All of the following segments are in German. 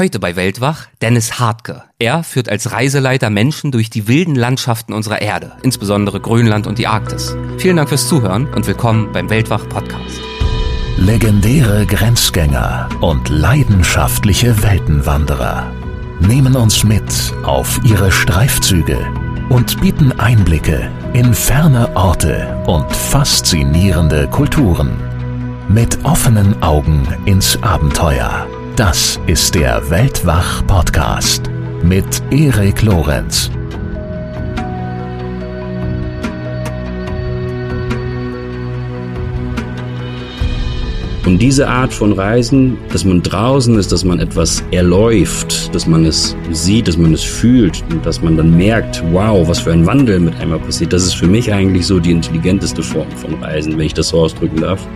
Heute bei Weltwach Dennis Hartke. Er führt als Reiseleiter Menschen durch die wilden Landschaften unserer Erde, insbesondere Grönland und die Arktis. Vielen Dank fürs Zuhören und willkommen beim Weltwach Podcast. Legendäre Grenzgänger und leidenschaftliche Weltenwanderer nehmen uns mit auf ihre Streifzüge und bieten Einblicke in ferne Orte und faszinierende Kulturen. Mit offenen Augen ins Abenteuer. Das ist der Weltwach-Podcast mit Erik Lorenz. Und diese Art von Reisen, dass man draußen ist, dass man etwas erläuft, dass man es sieht, dass man es fühlt und dass man dann merkt, wow, was für ein Wandel mit einmal passiert, das ist für mich eigentlich so die intelligenteste Form von Reisen, wenn ich das so ausdrücken darf.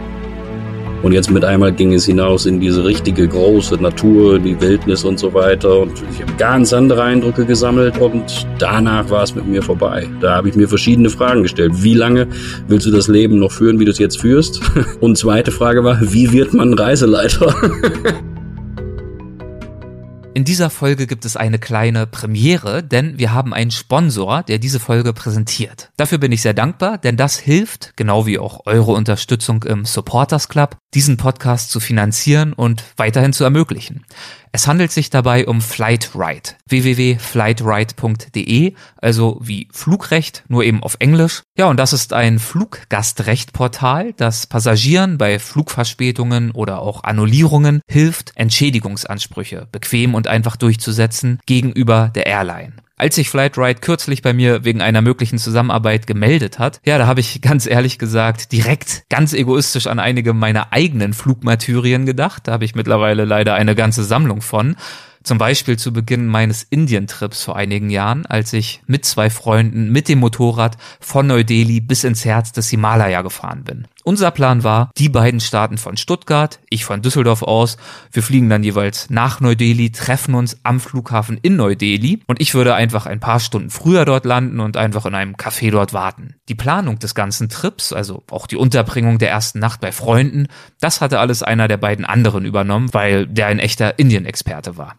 Und jetzt mit einmal ging es hinaus in diese richtige große Natur, die Wildnis und so weiter. Und ich habe ganz andere Eindrücke gesammelt und danach war es mit mir vorbei. Da habe ich mir verschiedene Fragen gestellt. Wie lange willst du das Leben noch führen, wie du es jetzt führst? Und zweite Frage war, wie wird man Reiseleiter? In dieser Folge gibt es eine kleine Premiere, denn wir haben einen Sponsor, der diese Folge präsentiert. Dafür bin ich sehr dankbar, denn das hilft, genau wie auch eure Unterstützung im Supporters Club, diesen Podcast zu finanzieren und weiterhin zu ermöglichen. Es handelt sich dabei um Flightride. www.flightride.de, also wie Flugrecht, nur eben auf Englisch. Ja, und das ist ein Fluggastrechtportal, das Passagieren bei Flugverspätungen oder auch Annullierungen hilft, Entschädigungsansprüche bequem und einfach durchzusetzen gegenüber der Airline. Als sich Flightride kürzlich bei mir wegen einer möglichen Zusammenarbeit gemeldet hat, ja, da habe ich ganz ehrlich gesagt direkt ganz egoistisch an einige meiner eigenen Flugmartyrien gedacht. Da habe ich mittlerweile leider eine ganze Sammlung von. Zum Beispiel zu Beginn meines Indien-Trips vor einigen Jahren, als ich mit zwei Freunden mit dem Motorrad von Neu-Delhi bis ins Herz des Himalaya gefahren bin. Unser Plan war, die beiden starten von Stuttgart, ich von Düsseldorf aus. Wir fliegen dann jeweils nach Neu-Delhi, treffen uns am Flughafen in Neu-Delhi und ich würde einfach ein paar Stunden früher dort landen und einfach in einem Café dort warten. Die Planung des ganzen Trips, also auch die Unterbringung der ersten Nacht bei Freunden, das hatte alles einer der beiden anderen übernommen, weil der ein echter Indien-Experte war.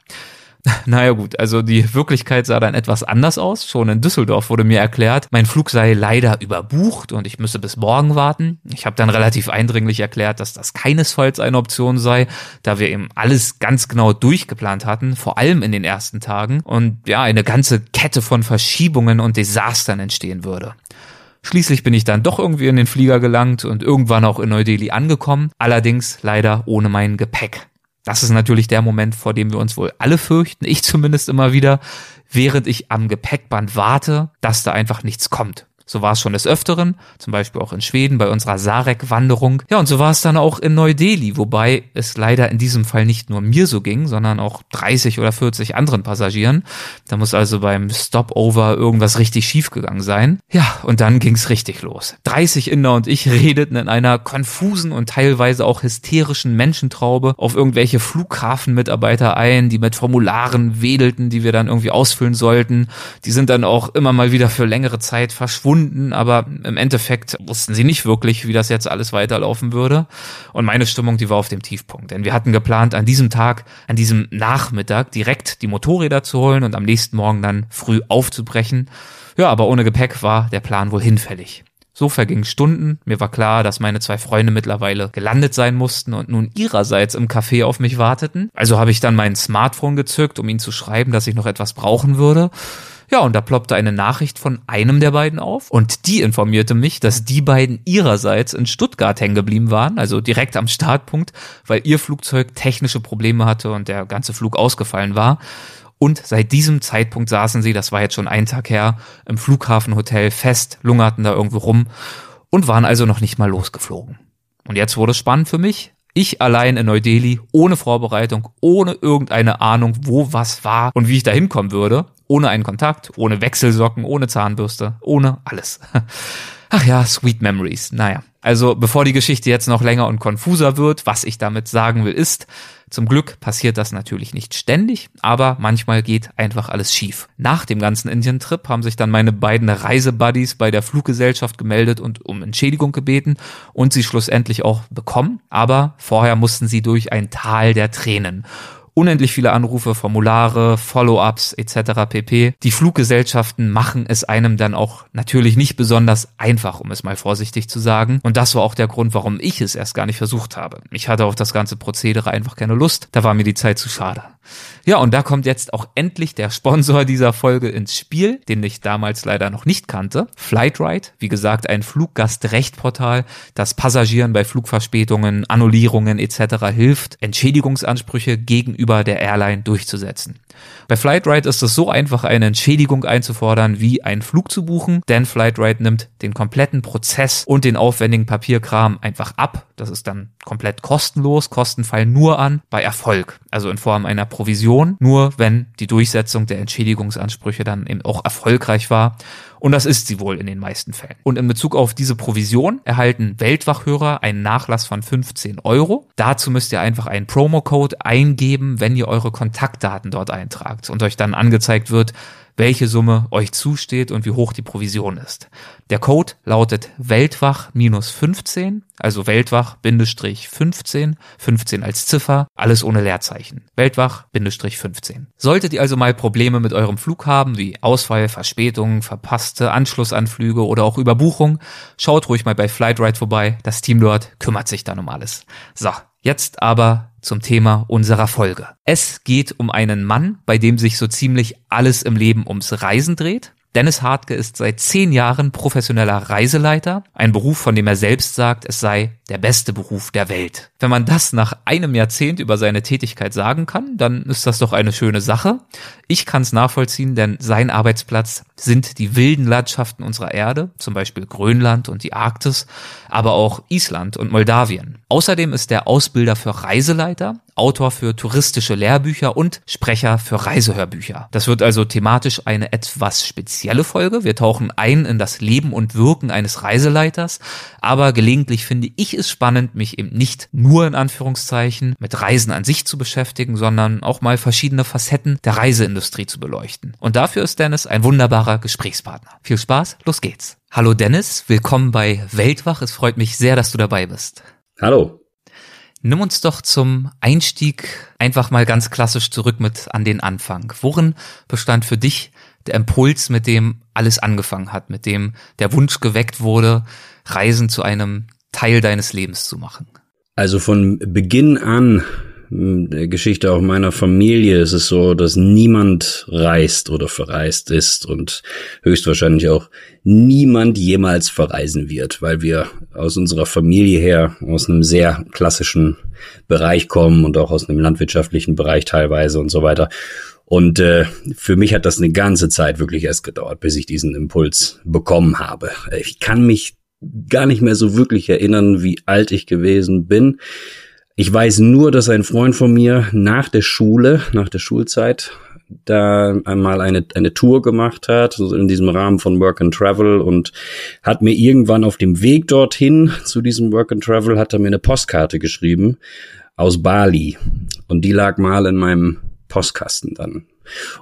Naja gut, also die Wirklichkeit sah dann etwas anders aus. Schon in Düsseldorf wurde mir erklärt, mein Flug sei leider überbucht und ich müsse bis morgen warten. Ich habe dann relativ eindringlich erklärt, dass das keinesfalls eine Option sei, da wir eben alles ganz genau durchgeplant hatten, vor allem in den ersten Tagen und ja, eine ganze Kette von Verschiebungen und Desastern entstehen würde. Schließlich bin ich dann doch irgendwie in den Flieger gelangt und irgendwann auch in Neu-Delhi angekommen, allerdings leider ohne mein Gepäck. Das ist natürlich der Moment, vor dem wir uns wohl alle fürchten, ich zumindest immer wieder, während ich am Gepäckband warte, dass da einfach nichts kommt. So war es schon des Öfteren, zum Beispiel auch in Schweden bei unserer Sarek-Wanderung. Ja, und so war es dann auch in Neu-Delhi, wobei es leider in diesem Fall nicht nur mir so ging, sondern auch 30 oder 40 anderen Passagieren. Da muss also beim Stopover irgendwas richtig schief gegangen sein. Ja, und dann ging's richtig los. 30 Inder und ich redeten in einer konfusen und teilweise auch hysterischen Menschentraube auf irgendwelche Flughafenmitarbeiter ein, die mit Formularen wedelten, die wir dann irgendwie ausfüllen sollten. Die sind dann auch immer mal wieder für längere Zeit verschwunden gefunden, aber im Endeffekt wussten sie nicht wirklich, wie das jetzt alles weiterlaufen würde. Und meine Stimmung, die war auf dem Tiefpunkt. Denn wir hatten geplant, an diesem Tag, an diesem Nachmittag direkt die Motorräder zu holen und am nächsten Morgen dann früh aufzubrechen. Ja, aber ohne Gepäck war der Plan wohl hinfällig. So vergingen Stunden. Mir war klar, dass meine zwei Freunde mittlerweile gelandet sein mussten und nun ihrerseits im Café auf mich warteten. Also habe ich dann mein Smartphone gezückt, um ihnen zu schreiben, dass ich noch etwas brauchen würde. Ja, und da ploppte eine Nachricht von einem der beiden auf und die informierte mich, dass die beiden ihrerseits in Stuttgart hängen geblieben waren, also direkt am Startpunkt, weil ihr Flugzeug technische Probleme hatte und der ganze Flug ausgefallen war. Und seit diesem Zeitpunkt saßen sie, das war jetzt schon ein Tag her, im Flughafenhotel fest, lungerten da irgendwo rum und waren also noch nicht mal losgeflogen. Und jetzt wurde es spannend für mich. Ich allein in Neu-Delhi, ohne Vorbereitung, ohne irgendeine Ahnung, wo was war und wie ich da hinkommen würde ohne einen Kontakt, ohne Wechselsocken, ohne Zahnbürste, ohne alles. Ach ja, sweet memories. Naja, also bevor die Geschichte jetzt noch länger und konfuser wird, was ich damit sagen will, ist, zum Glück passiert das natürlich nicht ständig, aber manchmal geht einfach alles schief. Nach dem ganzen Indien-Trip haben sich dann meine beiden Reisebuddies bei der Fluggesellschaft gemeldet und um Entschädigung gebeten und sie schlussendlich auch bekommen, aber vorher mussten sie durch ein Tal der Tränen unendlich viele Anrufe, Formulare, Follow-ups etc. pp. Die Fluggesellschaften machen es einem dann auch natürlich nicht besonders einfach, um es mal vorsichtig zu sagen. Und das war auch der Grund, warum ich es erst gar nicht versucht habe. Ich hatte auf das ganze Prozedere einfach keine Lust. Da war mir die Zeit zu schade. Ja, und da kommt jetzt auch endlich der Sponsor dieser Folge ins Spiel, den ich damals leider noch nicht kannte. Flightride, wie gesagt, ein Fluggastrechtportal, das Passagieren bei Flugverspätungen, Annullierungen etc. hilft, Entschädigungsansprüche gegenüber der Airline durchzusetzen. Bei Flightride ist es so einfach, eine Entschädigung einzufordern, wie einen Flug zu buchen, denn Flightride nimmt den kompletten Prozess und den aufwendigen Papierkram einfach ab. Das ist dann komplett kostenlos, Kosten fallen nur an bei Erfolg, also in Form einer Provision, nur wenn die Durchsetzung der Entschädigungsansprüche dann eben auch erfolgreich war. Und das ist sie wohl in den meisten Fällen. Und in Bezug auf diese Provision erhalten Weltwachhörer einen Nachlass von 15 Euro. Dazu müsst ihr einfach einen Promocode eingeben, wenn ihr eure Kontaktdaten dort eintragt und euch dann angezeigt wird, welche Summe euch zusteht und wie hoch die Provision ist. Der Code lautet Weltwach-15, also Weltwach-15, 15 als Ziffer, alles ohne Leerzeichen. Weltwach-15. Solltet ihr also mal Probleme mit eurem Flug haben, wie Ausfall, Verspätung, verpasste Anschlussanflüge oder auch Überbuchung, schaut ruhig mal bei Flightride vorbei. Das Team dort kümmert sich dann um alles. So, Jetzt aber zum Thema unserer Folge. Es geht um einen Mann, bei dem sich so ziemlich alles im Leben ums Reisen dreht. Dennis Hartke ist seit zehn Jahren professioneller Reiseleiter, ein Beruf, von dem er selbst sagt, es sei der beste Beruf der Welt. Wenn man das nach einem Jahrzehnt über seine Tätigkeit sagen kann, dann ist das doch eine schöne Sache. Ich kann es nachvollziehen, denn sein Arbeitsplatz sind die wilden Landschaften unserer Erde, zum Beispiel Grönland und die Arktis, aber auch Island und Moldawien. Außerdem ist er Ausbilder für Reiseleiter, Autor für touristische Lehrbücher und Sprecher für Reisehörbücher. Das wird also thematisch eine etwas spezielle Folge. Wir tauchen ein in das Leben und Wirken eines Reiseleiters, aber gelegentlich finde ich es spannend, mich eben nicht nur in Anführungszeichen mit Reisen an sich zu beschäftigen, sondern auch mal verschiedene Facetten der Reiseindustrie zu beleuchten. Und dafür ist Dennis ein wunderbarer Gesprächspartner. Viel Spaß, los geht's. Hallo Dennis, willkommen bei Weltwach. Es freut mich sehr, dass du dabei bist. Hallo. Nimm uns doch zum Einstieg einfach mal ganz klassisch zurück mit an den Anfang. Worin bestand für dich der Impuls, mit dem alles angefangen hat, mit dem der Wunsch geweckt wurde, Reisen zu einem Teil deines Lebens zu machen? Also von Beginn an der Geschichte auch meiner Familie ist es so, dass niemand reist oder verreist ist und höchstwahrscheinlich auch niemand jemals verreisen wird, weil wir aus unserer Familie her aus einem sehr klassischen Bereich kommen und auch aus einem landwirtschaftlichen Bereich teilweise und so weiter. Und äh, für mich hat das eine ganze Zeit wirklich erst gedauert, bis ich diesen Impuls bekommen habe. Ich kann mich gar nicht mehr so wirklich erinnern, wie alt ich gewesen bin. Ich weiß nur, dass ein Freund von mir nach der Schule, nach der Schulzeit, da einmal eine, eine Tour gemacht hat, in diesem Rahmen von Work and Travel und hat mir irgendwann auf dem Weg dorthin zu diesem Work and Travel, hat er mir eine Postkarte geschrieben aus Bali. Und die lag mal in meinem Postkasten dann.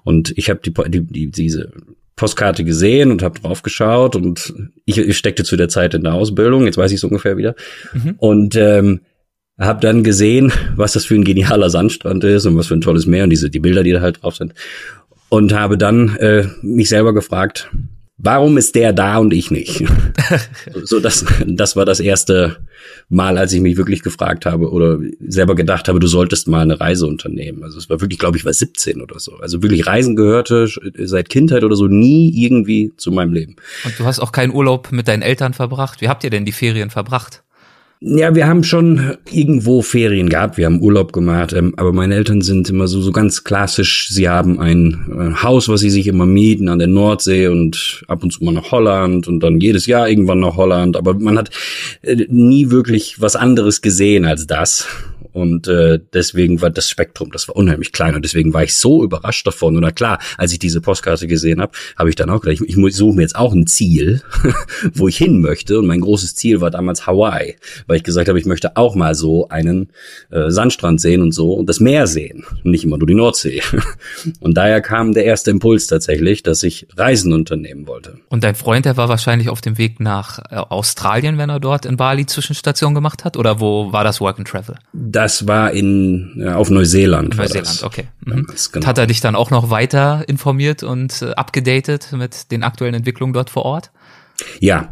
Und ich habe die, die, diese Postkarte gesehen und habe drauf geschaut und ich, ich steckte zu der Zeit in der Ausbildung, jetzt weiß ich es ungefähr wieder. Mhm. Und ähm, hab dann gesehen, was das für ein genialer Sandstrand ist und was für ein tolles Meer und diese die Bilder, die da halt drauf sind. Und habe dann äh, mich selber gefragt, warum ist der da und ich nicht? so das, das war das erste Mal, als ich mich wirklich gefragt habe oder selber gedacht habe, du solltest mal eine Reise unternehmen. Also es war wirklich, glaube ich, war 17 oder so. Also wirklich Reisen gehörte seit Kindheit oder so nie irgendwie zu meinem Leben. Und du hast auch keinen Urlaub mit deinen Eltern verbracht. Wie habt ihr denn die Ferien verbracht? Ja, wir haben schon irgendwo Ferien gehabt, wir haben Urlaub gemacht, ähm, aber meine Eltern sind immer so, so ganz klassisch. Sie haben ein äh, Haus, was sie sich immer mieten an der Nordsee und ab und zu mal nach Holland und dann jedes Jahr irgendwann nach Holland. Aber man hat äh, nie wirklich was anderes gesehen als das. Und äh, deswegen war das Spektrum, das war unheimlich klein und deswegen war ich so überrascht davon. Und na klar, als ich diese Postkarte gesehen habe, habe ich dann auch gedacht, ich, ich suche mir jetzt auch ein Ziel, wo ich hin möchte. Und mein großes Ziel war damals Hawaii, weil ich gesagt habe, ich möchte auch mal so einen äh, Sandstrand sehen und so und das Meer sehen und nicht immer nur die Nordsee. und daher kam der erste Impuls tatsächlich, dass ich Reisen unternehmen wollte. Und dein Freund, der war wahrscheinlich auf dem Weg nach äh, Australien, wenn er dort in Bali Zwischenstation gemacht hat? Oder wo war das Work and Travel? Da Das war in äh, auf Neuseeland. Neuseeland, okay. Mhm. Genau. Hat er dich dann auch noch weiter informiert und äh, abgedatet mit den aktuellen Entwicklungen dort vor Ort? Ja,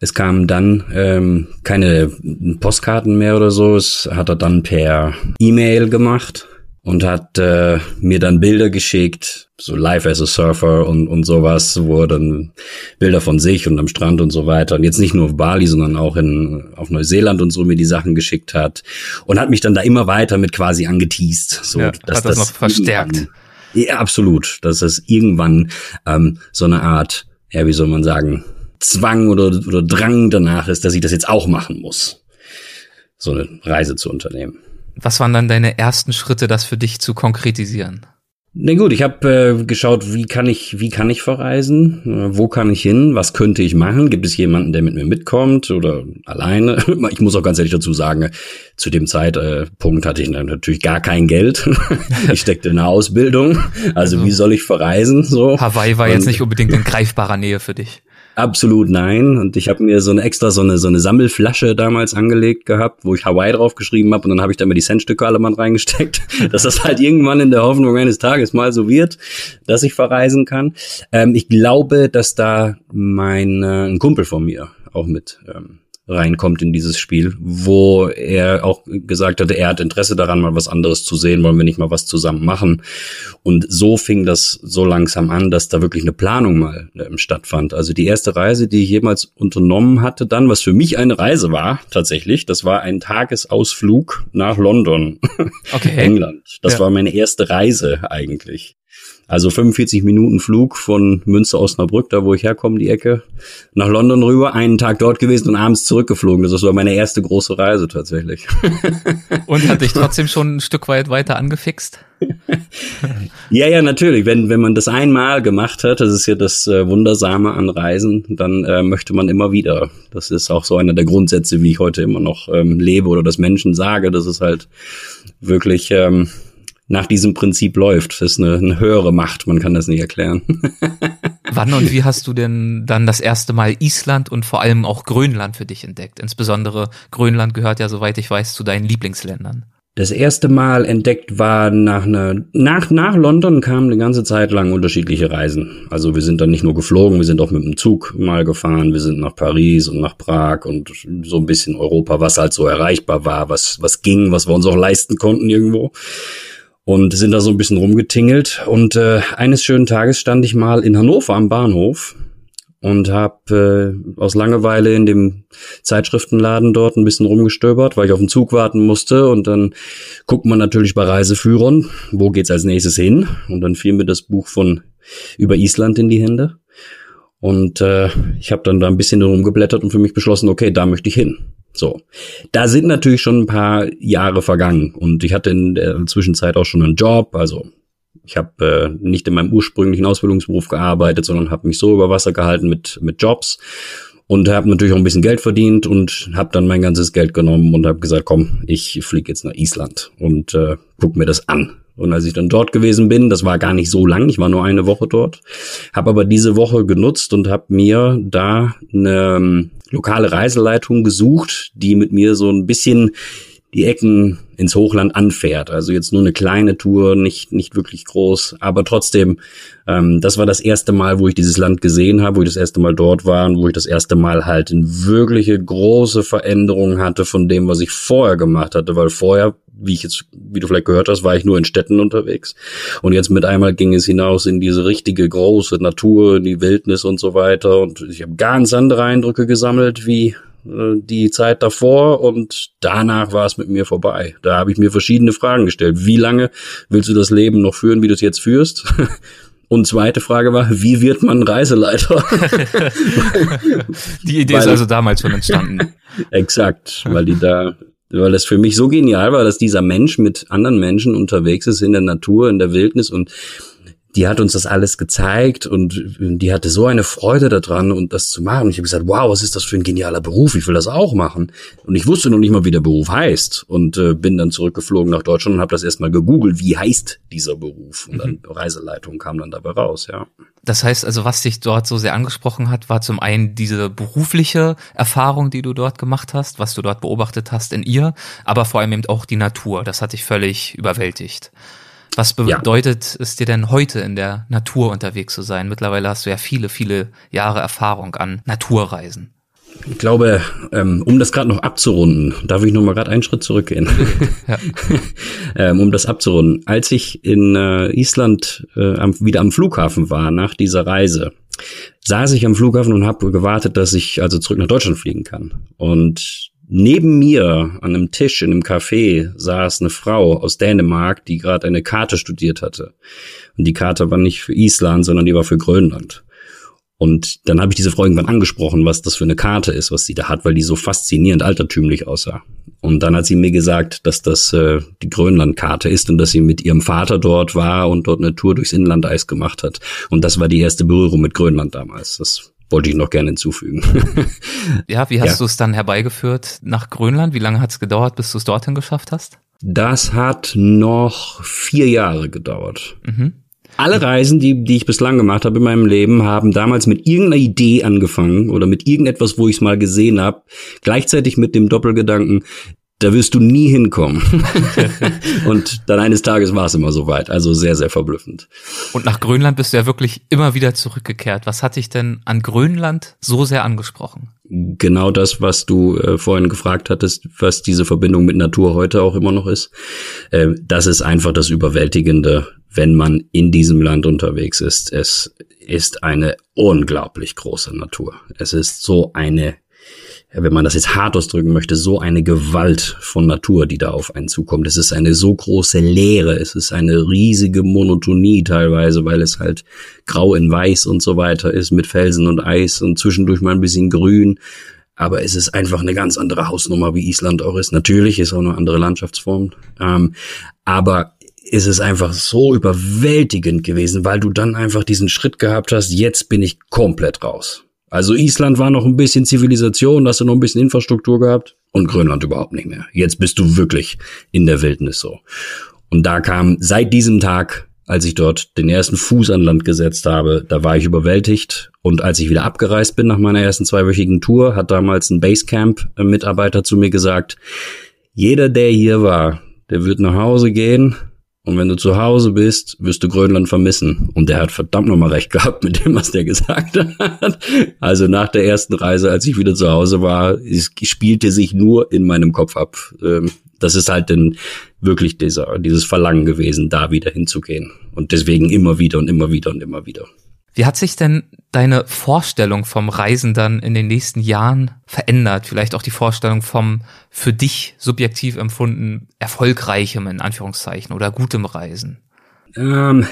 es kamen dann ähm, keine Postkarten mehr oder so. Es hat er dann per E-Mail gemacht und hat äh, mir dann Bilder geschickt, so live as a Surfer und, und sowas, wo er dann Bilder von sich und am Strand und so weiter und jetzt nicht nur auf Bali, sondern auch in, auf Neuseeland und so mir die Sachen geschickt hat und hat mich dann da immer weiter mit quasi angeteased. So, ja, dass hat das, das noch verstärkt. Ja, absolut. Dass es irgendwann ähm, so eine Art, ja, wie soll man sagen, Zwang oder, oder Drang danach ist, dass ich das jetzt auch machen muss. So eine Reise zu unternehmen. Was waren dann deine ersten Schritte, das für dich zu konkretisieren? Na gut, ich habe äh, geschaut, wie kann ich, wie kann ich verreisen, äh, wo kann ich hin, was könnte ich machen, gibt es jemanden, der mit mir mitkommt oder alleine? ich muss auch ganz ehrlich dazu sagen, zu dem Zeitpunkt hatte ich natürlich gar kein Geld. ich steckte in der Ausbildung, also, also wie soll ich verreisen? So Hawaii war Und, jetzt nicht unbedingt in greifbarer Nähe für dich. Absolut nein. Und ich habe mir so eine extra so eine so eine Sammelflasche damals angelegt gehabt, wo ich Hawaii draufgeschrieben habe und dann habe ich da mal die Centstücke alle mal reingesteckt, dass das halt irgendwann in der Hoffnung eines Tages mal so wird, dass ich verreisen kann. Ähm, ich glaube, dass da mein äh, ein Kumpel von mir auch mit ähm, reinkommt in dieses Spiel, wo er auch gesagt hatte, er hat Interesse daran, mal was anderes zu sehen, wollen wir nicht mal was zusammen machen. Und so fing das so langsam an, dass da wirklich eine Planung mal äh, stattfand. Also die erste Reise, die ich jemals unternommen hatte, dann, was für mich eine Reise war, tatsächlich, das war ein Tagesausflug nach London, okay. England. Das ja. war meine erste Reise eigentlich. Also 45 Minuten Flug von Münster Osnabrück, da wo ich herkomme, die Ecke, nach London rüber, einen Tag dort gewesen und abends zurückgeflogen. Das war meine erste große Reise tatsächlich. Und hat dich trotzdem schon ein Stück weit weiter angefixt? ja, ja, natürlich. Wenn, wenn man das einmal gemacht hat, das ist ja das äh, Wundersame an Reisen, dann äh, möchte man immer wieder. Das ist auch so einer der Grundsätze, wie ich heute immer noch ähm, lebe oder das Menschen sage. Das ist halt wirklich, ähm, nach diesem Prinzip läuft. Das ist eine, eine höhere Macht, man kann das nicht erklären. Wann und wie hast du denn dann das erste Mal Island und vor allem auch Grönland für dich entdeckt? Insbesondere Grönland gehört ja, soweit ich weiß, zu deinen Lieblingsländern. Das erste Mal entdeckt war nach einer, nach, nach London kamen eine ganze Zeit lang unterschiedliche Reisen. Also wir sind dann nicht nur geflogen, wir sind auch mit dem Zug mal gefahren, wir sind nach Paris und nach Prag und so ein bisschen Europa, was halt so erreichbar war, was, was ging, was wir uns auch leisten konnten irgendwo und sind da so ein bisschen rumgetingelt. Und äh, eines schönen Tages stand ich mal in Hannover am Bahnhof und habe äh, aus Langeweile in dem Zeitschriftenladen dort ein bisschen rumgestöbert, weil ich auf den Zug warten musste. Und dann guckt man natürlich bei Reiseführern, wo geht's als nächstes hin? Und dann fiel mir das Buch von über Island in die Hände. Und äh, ich habe dann da ein bisschen rumgeblättert und für mich beschlossen, okay, da möchte ich hin. So, da sind natürlich schon ein paar Jahre vergangen und ich hatte in der Zwischenzeit auch schon einen Job, also ich habe äh, nicht in meinem ursprünglichen Ausbildungsberuf gearbeitet, sondern habe mich so über Wasser gehalten mit mit Jobs und habe natürlich auch ein bisschen Geld verdient und habe dann mein ganzes Geld genommen und habe gesagt, komm, ich fliege jetzt nach Island und äh, guck mir das an. Und als ich dann dort gewesen bin, das war gar nicht so lang, ich war nur eine Woche dort, habe aber diese Woche genutzt und habe mir da eine ähm, lokale Reiseleitung gesucht, die mit mir so ein bisschen die Ecken ins Hochland anfährt. Also jetzt nur eine kleine Tour, nicht, nicht wirklich groß, aber trotzdem, ähm, das war das erste Mal, wo ich dieses Land gesehen habe, wo ich das erste Mal dort war und wo ich das erste Mal halt in wirkliche große Veränderungen hatte von dem, was ich vorher gemacht hatte, weil vorher, wie ich jetzt, wie du vielleicht gehört hast, war ich nur in Städten unterwegs. Und jetzt mit einmal ging es hinaus in diese richtige große Natur, in die Wildnis und so weiter. Und ich habe ganz andere Eindrücke gesammelt, wie die Zeit davor und danach war es mit mir vorbei. Da habe ich mir verschiedene Fragen gestellt. Wie lange willst du das Leben noch führen, wie du es jetzt führst? Und zweite Frage war, wie wird man Reiseleiter? die Idee weil, ist also damals schon entstanden. Exakt, weil die da, weil das für mich so genial war, dass dieser Mensch mit anderen Menschen unterwegs ist in der Natur, in der Wildnis und die hat uns das alles gezeigt und die hatte so eine Freude daran und das zu machen. Und ich habe gesagt, wow, was ist das für ein genialer Beruf? Ich will das auch machen. Und ich wusste noch nicht mal, wie der Beruf heißt und äh, bin dann zurückgeflogen nach Deutschland und habe das erstmal gegoogelt, wie heißt dieser Beruf? Und dann mhm. Reiseleitung kam dann dabei raus, ja. Das heißt also, was dich dort so sehr angesprochen hat, war zum einen diese berufliche Erfahrung, die du dort gemacht hast, was du dort beobachtet hast in ihr, aber vor allem eben auch die Natur. Das hat dich völlig überwältigt. Was bedeutet ja. es dir denn heute in der Natur unterwegs zu sein? Mittlerweile hast du ja viele, viele Jahre Erfahrung an Naturreisen. Ich glaube, ähm, um das gerade noch abzurunden, darf ich noch mal gerade einen Schritt zurückgehen, ähm, um das abzurunden. Als ich in äh, Island äh, wieder am Flughafen war nach dieser Reise, saß ich am Flughafen und habe gewartet, dass ich also zurück nach Deutschland fliegen kann. Und Neben mir an einem Tisch in einem Café saß eine Frau aus Dänemark, die gerade eine Karte studiert hatte. Und die Karte war nicht für Island, sondern die war für Grönland. Und dann habe ich diese Frau irgendwann angesprochen, was das für eine Karte ist, was sie da hat, weil die so faszinierend altertümlich aussah. Und dann hat sie mir gesagt, dass das äh, die Grönlandkarte ist und dass sie mit ihrem Vater dort war und dort eine Tour durchs Inlandeis gemacht hat. Und das war die erste Berührung mit Grönland damals. Das wollte ich noch gerne hinzufügen. ja, wie hast ja. du es dann herbeigeführt nach Grönland? Wie lange hat es gedauert, bis du es dorthin geschafft hast? Das hat noch vier Jahre gedauert. Mhm. Alle Reisen, die, die ich bislang gemacht habe in meinem Leben, haben damals mit irgendeiner Idee angefangen oder mit irgendetwas, wo ich es mal gesehen habe, gleichzeitig mit dem Doppelgedanken, da wirst du nie hinkommen. und dann eines Tages war es immer so weit. Also sehr, sehr verblüffend. Und nach Grönland bist du ja wirklich immer wieder zurückgekehrt. Was hat dich denn an Grönland so sehr angesprochen? Genau das, was du äh, vorhin gefragt hattest, was diese Verbindung mit Natur heute auch immer noch ist. Äh, das ist einfach das Überwältigende, wenn man in diesem Land unterwegs ist. Es ist eine unglaublich große Natur. Es ist so eine wenn man das jetzt hart ausdrücken möchte, so eine Gewalt von Natur, die da auf einen zukommt. Es ist eine so große Leere, es ist eine riesige Monotonie teilweise, weil es halt grau in weiß und so weiter ist mit Felsen und Eis und zwischendurch mal ein bisschen grün. Aber es ist einfach eine ganz andere Hausnummer, wie Island auch ist. Natürlich ist auch eine andere Landschaftsform. Ähm, aber ist einfach so überwältigend gewesen, weil du dann einfach diesen Schritt gehabt hast, jetzt bin ich komplett raus. Also Island war noch ein bisschen Zivilisation, hast du noch ein bisschen Infrastruktur gehabt und Grönland überhaupt nicht mehr. Jetzt bist du wirklich in der Wildnis so. Und da kam seit diesem Tag, als ich dort den ersten Fuß an Land gesetzt habe, da war ich überwältigt. Und als ich wieder abgereist bin nach meiner ersten zweiwöchigen Tour, hat damals ein Basecamp-Mitarbeiter zu mir gesagt, jeder, der hier war, der wird nach Hause gehen und wenn du zu Hause bist, wirst du Grönland vermissen. Und der hat verdammt nochmal recht gehabt mit dem, was der gesagt hat. Also nach der ersten Reise, als ich wieder zu Hause war, es spielte sich nur in meinem Kopf ab. Ähm, das ist halt dann wirklich dieser, dieses Verlangen gewesen, da wieder hinzugehen. Und deswegen immer wieder und immer wieder und immer wieder. Wie hat sich denn deine Vorstellung vom Reisen dann in den nächsten Jahren verändert? Vielleicht auch die Vorstellung vom für dich subjektiv empfunden erfolgreichem in Anführungszeichen oder gutem Reisen? Ähm,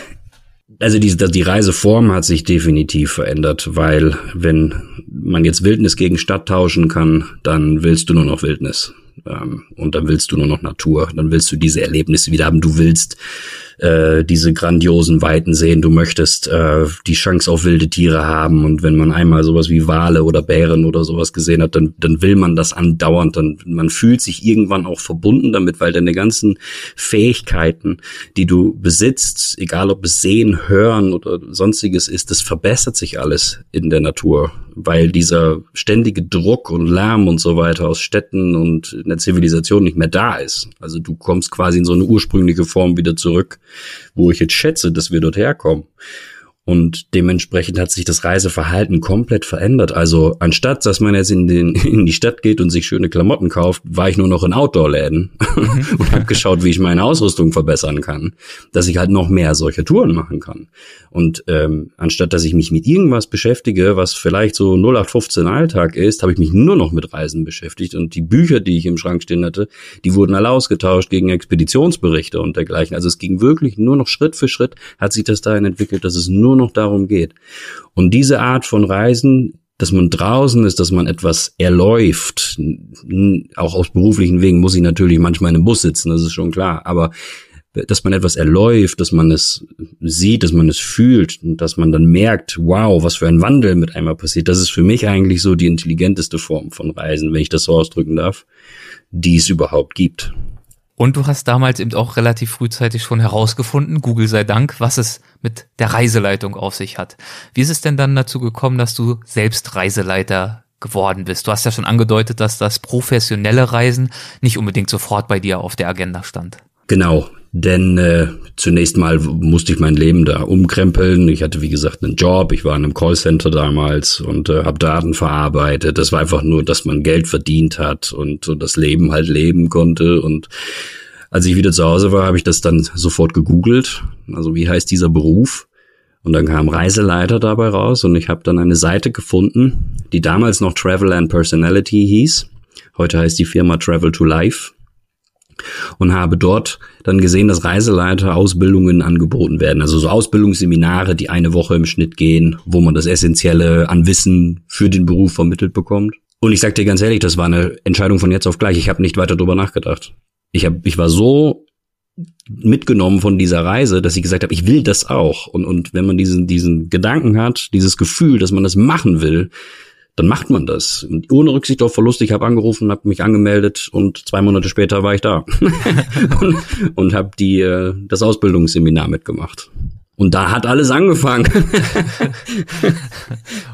also die, die Reiseform hat sich definitiv verändert, weil wenn man jetzt Wildnis gegen Stadt tauschen kann, dann willst du nur noch Wildnis. Ähm, und dann willst du nur noch Natur, dann willst du diese Erlebnisse wieder haben. Du willst äh, diese grandiosen Weiten sehen. Du möchtest äh, die Chance auf wilde Tiere haben. Und wenn man einmal sowas wie Wale oder Bären oder sowas gesehen hat, dann, dann will man das andauernd. Dann man fühlt sich irgendwann auch verbunden damit, weil deine ganzen Fähigkeiten, die du besitzt, egal ob es Sehen, Hören oder sonstiges ist, das verbessert sich alles in der Natur, weil dieser ständige Druck und Lärm und so weiter aus Städten und in der Zivilisation nicht mehr da ist. Also du kommst quasi in so eine ursprüngliche Form wieder zurück wo ich jetzt schätze, dass wir dort herkommen. Und dementsprechend hat sich das Reiseverhalten komplett verändert. Also anstatt, dass man jetzt in, den, in die Stadt geht und sich schöne Klamotten kauft, war ich nur noch in Outdoor-Läden und habe geschaut, wie ich meine Ausrüstung verbessern kann, dass ich halt noch mehr solche Touren machen kann. Und ähm, anstatt, dass ich mich mit irgendwas beschäftige, was vielleicht so 0815 Alltag ist, habe ich mich nur noch mit Reisen beschäftigt. Und die Bücher, die ich im Schrank stehen hatte, die wurden alle ausgetauscht gegen Expeditionsberichte und dergleichen. Also es ging wirklich nur noch Schritt für Schritt, hat sich das dahin entwickelt, dass es nur nur noch darum geht. Und diese Art von Reisen, dass man draußen ist, dass man etwas erläuft, auch aus beruflichen Wegen muss ich natürlich manchmal in einem Bus sitzen, das ist schon klar, aber dass man etwas erläuft, dass man es sieht, dass man es fühlt und dass man dann merkt, wow, was für ein Wandel mit einmal passiert. Das ist für mich eigentlich so die intelligenteste Form von Reisen, wenn ich das so ausdrücken darf, die es überhaupt gibt. Und du hast damals eben auch relativ frühzeitig schon herausgefunden, Google sei Dank, was es mit der Reiseleitung auf sich hat. Wie ist es denn dann dazu gekommen, dass du selbst Reiseleiter geworden bist? Du hast ja schon angedeutet, dass das professionelle Reisen nicht unbedingt sofort bei dir auf der Agenda stand. Genau, denn äh, zunächst mal musste ich mein Leben da umkrempeln. Ich hatte, wie gesagt, einen Job. Ich war in einem Callcenter damals und äh, habe Daten verarbeitet. Das war einfach nur, dass man Geld verdient hat und so das Leben halt leben konnte. Und als ich wieder zu Hause war, habe ich das dann sofort gegoogelt. Also wie heißt dieser Beruf? Und dann kam Reiseleiter dabei raus und ich habe dann eine Seite gefunden, die damals noch Travel and Personality hieß. Heute heißt die Firma Travel to Life und habe dort dann gesehen, dass Reiseleiter Ausbildungen angeboten werden. Also so Ausbildungsseminare, die eine Woche im Schnitt gehen, wo man das Essentielle an Wissen für den Beruf vermittelt bekommt. Und ich sag dir ganz ehrlich, das war eine Entscheidung von jetzt auf gleich. Ich habe nicht weiter drüber nachgedacht. Ich, hab, ich war so mitgenommen von dieser Reise, dass ich gesagt habe, ich will das auch. Und, und wenn man diesen, diesen Gedanken hat, dieses Gefühl, dass man das machen will, dann macht man das. Und ohne Rücksicht auf Verlust, ich habe angerufen, habe mich angemeldet und zwei Monate später war ich da und, und habe die äh, das Ausbildungsseminar mitgemacht. Und da hat alles angefangen.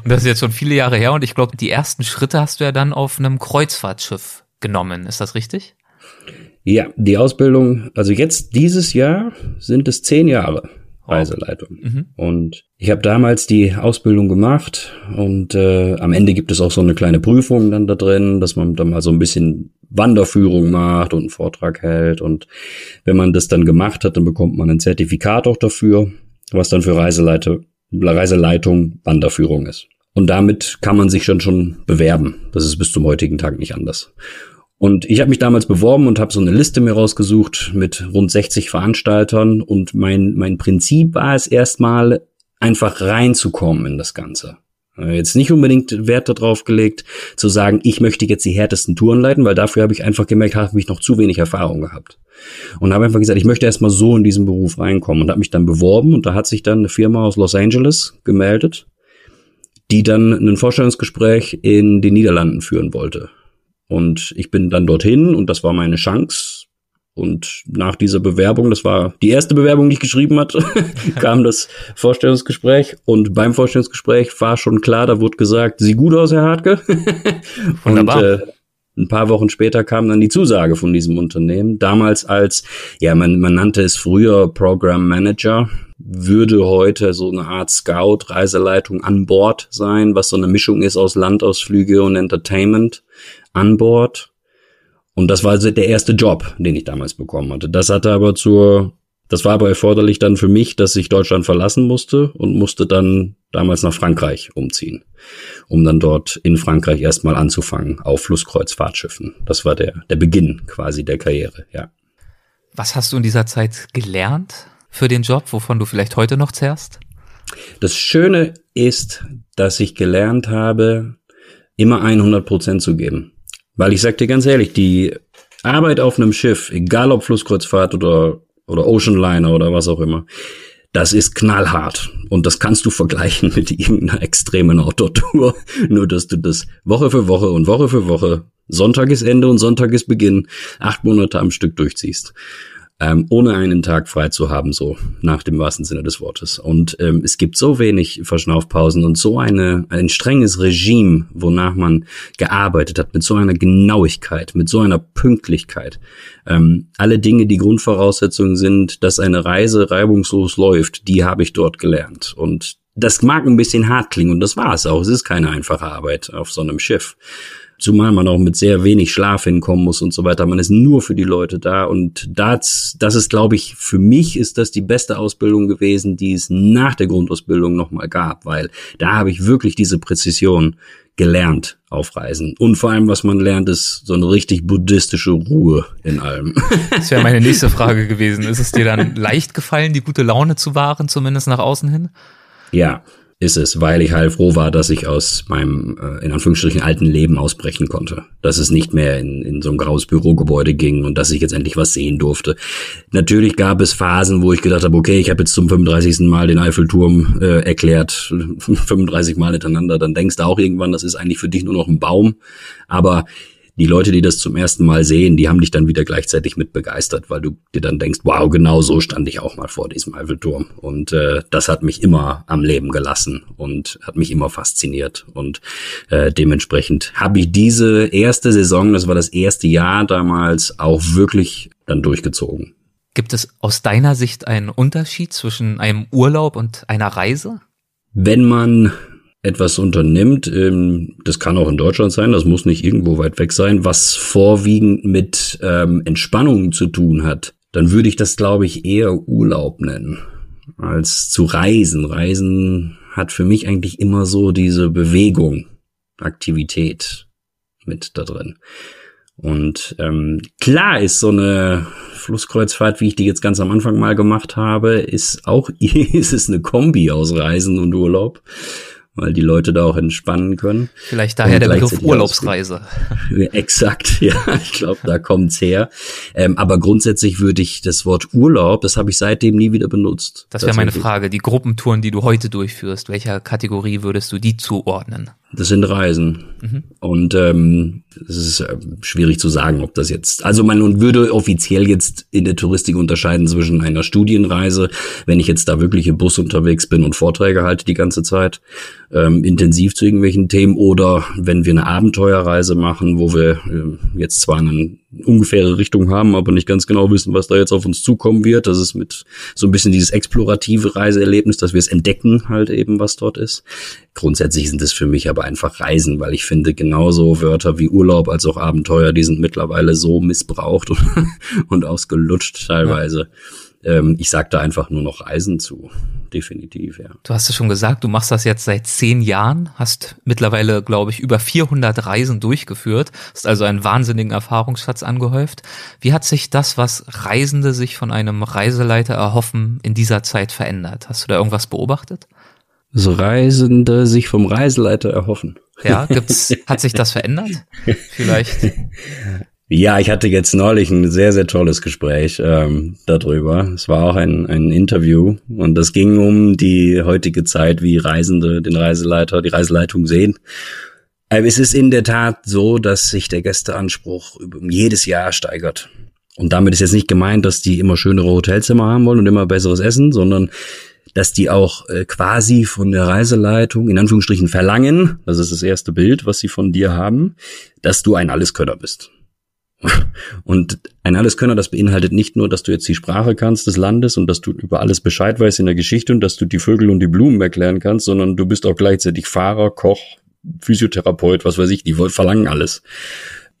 und das ist jetzt schon viele Jahre her und ich glaube, die ersten Schritte hast du ja dann auf einem Kreuzfahrtschiff genommen. Ist das richtig? Ja, die Ausbildung, also jetzt dieses Jahr sind es zehn Jahre. Reiseleitung. Mhm. Und ich habe damals die Ausbildung gemacht und äh, am Ende gibt es auch so eine kleine Prüfung dann da drin, dass man dann mal so ein bisschen Wanderführung macht und einen Vortrag hält. Und wenn man das dann gemacht hat, dann bekommt man ein Zertifikat auch dafür, was dann für Reiseleiter, Reiseleitung Wanderführung ist. Und damit kann man sich schon schon bewerben. Das ist bis zum heutigen Tag nicht anders. Und ich habe mich damals beworben und habe so eine Liste mir rausgesucht mit rund 60 Veranstaltern. Und mein, mein Prinzip war es erstmal, einfach reinzukommen in das Ganze. Äh, jetzt nicht unbedingt Wert darauf gelegt, zu sagen, ich möchte jetzt die härtesten Touren leiten, weil dafür habe ich einfach gemerkt, habe ich noch zu wenig Erfahrung gehabt. Und habe einfach gesagt, ich möchte erstmal so in diesen Beruf reinkommen und habe mich dann beworben und da hat sich dann eine Firma aus Los Angeles gemeldet, die dann ein Vorstellungsgespräch in den Niederlanden führen wollte. Und ich bin dann dorthin und das war meine Chance. Und nach dieser Bewerbung, das war die erste Bewerbung, die ich geschrieben hatte, kam das Vorstellungsgespräch. Und beim Vorstellungsgespräch war schon klar, da wurde gesagt, sieh gut aus, Herr Hartke. Wunderbar. Und, äh, ein paar Wochen später kam dann die Zusage von diesem Unternehmen. Damals als, ja, man, man nannte es früher Program Manager, würde heute so eine Art Scout, Reiseleitung an Bord sein, was so eine Mischung ist aus Landausflüge und Entertainment an Bord. Und das war der erste Job, den ich damals bekommen hatte. Das hatte aber zur, das war aber erforderlich dann für mich, dass ich Deutschland verlassen musste und musste dann damals nach Frankreich umziehen, um dann dort in Frankreich erstmal anzufangen auf Flusskreuzfahrtschiffen. Das war der, der Beginn quasi der Karriere, ja. Was hast du in dieser Zeit gelernt für den Job, wovon du vielleicht heute noch zehrst? Das Schöne ist, dass ich gelernt habe, immer 100 Prozent zu geben. Weil ich sag dir ganz ehrlich, die Arbeit auf einem Schiff, egal ob Flusskreuzfahrt oder, oder Oceanliner oder was auch immer, das ist knallhart. Und das kannst du vergleichen mit irgendeiner extremen Outdoor-Tour. Nur, dass du das Woche für Woche und Woche für Woche, Sonntag ist Ende und Sonntag ist Beginn, acht Monate am Stück durchziehst ähm, ohne einen Tag frei zu haben, so nach dem wahrsten Sinne des Wortes. Und ähm, es gibt so wenig Verschnaufpausen und so eine ein strenges Regime, wonach man gearbeitet hat, mit so einer Genauigkeit, mit so einer Pünktlichkeit. Ähm, alle Dinge, die Grundvoraussetzungen sind, dass eine Reise reibungslos läuft, die habe ich dort gelernt. Und das mag ein bisschen hart klingen und das war es auch. Es ist keine einfache Arbeit auf so einem Schiff zumal man auch mit sehr wenig Schlaf hinkommen muss und so weiter. Man ist nur für die Leute da und das, das ist, glaube ich, für mich ist das die beste Ausbildung gewesen, die es nach der Grundausbildung nochmal gab, weil da habe ich wirklich diese Präzision gelernt auf Reisen. Und vor allem, was man lernt, ist so eine richtig buddhistische Ruhe in allem. Das wäre meine nächste Frage gewesen. Ist es dir dann leicht gefallen, die gute Laune zu wahren, zumindest nach außen hin? Ja, ist es, weil ich halt froh war, dass ich aus meinem, äh, in Anführungsstrichen, alten Leben ausbrechen konnte. Dass es nicht mehr in, in so ein graues Bürogebäude ging und dass ich jetzt endlich was sehen durfte. Natürlich gab es Phasen, wo ich gedacht habe, okay, ich habe jetzt zum 35. Mal den Eiffelturm äh, erklärt, 35 Mal hintereinander, dann denkst du auch irgendwann, das ist eigentlich für dich nur noch ein Baum. Aber die Leute, die das zum ersten Mal sehen, die haben dich dann wieder gleichzeitig mit begeistert, weil du dir dann denkst, wow, genau so stand ich auch mal vor diesem Eiffelturm. Und äh, das hat mich immer am Leben gelassen und hat mich immer fasziniert. Und äh, dementsprechend habe ich diese erste Saison, das war das erste Jahr damals, auch wirklich dann durchgezogen. Gibt es aus deiner Sicht einen Unterschied zwischen einem Urlaub und einer Reise? Wenn man etwas unternimmt, ähm, das kann auch in Deutschland sein, das muss nicht irgendwo weit weg sein, was vorwiegend mit ähm, Entspannung zu tun hat, dann würde ich das, glaube ich, eher Urlaub nennen als zu reisen. Reisen hat für mich eigentlich immer so diese Bewegung, Aktivität mit da drin. Und ähm, klar ist so eine Flusskreuzfahrt, wie ich die jetzt ganz am Anfang mal gemacht habe, ist auch ist es eine Kombi aus Reisen und Urlaub weil die Leute da auch entspannen können. Vielleicht daher der Begriff Urlaubsreise. Exakt, ja, ich glaube, da kommt's her. Ähm, aber grundsätzlich würde ich das Wort Urlaub, das habe ich seitdem nie wieder benutzt. Das wäre meine Frage. Die Gruppentouren, die du heute durchführst, welcher Kategorie würdest du die zuordnen? Das sind Reisen. Mhm. Und ähm, es ist äh, schwierig zu sagen, ob das jetzt. Also man würde offiziell jetzt in der Touristik unterscheiden zwischen einer Studienreise, wenn ich jetzt da wirklich im Bus unterwegs bin und Vorträge halte die ganze Zeit, ähm, intensiv zu irgendwelchen Themen, oder wenn wir eine Abenteuerreise machen, wo wir äh, jetzt zwar einen ungefähre Richtung haben, aber nicht ganz genau wissen, was da jetzt auf uns zukommen wird. Das ist mit so ein bisschen dieses explorative Reiseerlebnis, dass wir es entdecken halt eben, was dort ist. Grundsätzlich sind es für mich aber einfach Reisen, weil ich finde, genauso Wörter wie Urlaub als auch Abenteuer, die sind mittlerweile so missbraucht und, und ausgelutscht teilweise. Ja ähm, ich sage da einfach nur noch Reisen zu. Definitiv, ja. Du hast es schon gesagt, du machst das jetzt seit zehn Jahren, hast mittlerweile, glaube ich, über 400 Reisen durchgeführt, hast also einen wahnsinnigen Erfahrungsschatz angehäuft. Wie hat sich das, was Reisende sich von einem Reiseleiter erhoffen, in dieser Zeit verändert? Hast du da irgendwas beobachtet? So Reisende sich vom Reiseleiter erhoffen. Ja, gibt's, hat sich das verändert? Vielleicht. Ja, ich hatte jetzt neulich ein sehr, sehr tolles Gespräch ähm, darüber. Es war auch ein, ein Interview und das ging um die heutige Zeit, wie Reisende den Reiseleiter, die Reiseleitung sehen. Aber es ist in der Tat so, dass sich der Gästeanspruch jedes Jahr steigert. Und damit ist jetzt nicht gemeint, dass die immer schönere Hotelzimmer haben wollen und immer besseres Essen, sondern dass die auch äh, quasi von der Reiseleitung in Anführungsstrichen verlangen, das ist das erste Bild, was sie von dir haben, dass du ein Alleskönner bist. Und ein Alleskönner, das beinhaltet nicht nur, dass du jetzt die Sprache kannst des Landes und dass du über alles Bescheid weißt in der Geschichte und dass du die Vögel und die Blumen erklären kannst, sondern du bist auch gleichzeitig Fahrer, Koch, Physiotherapeut, was weiß ich, die verlangen alles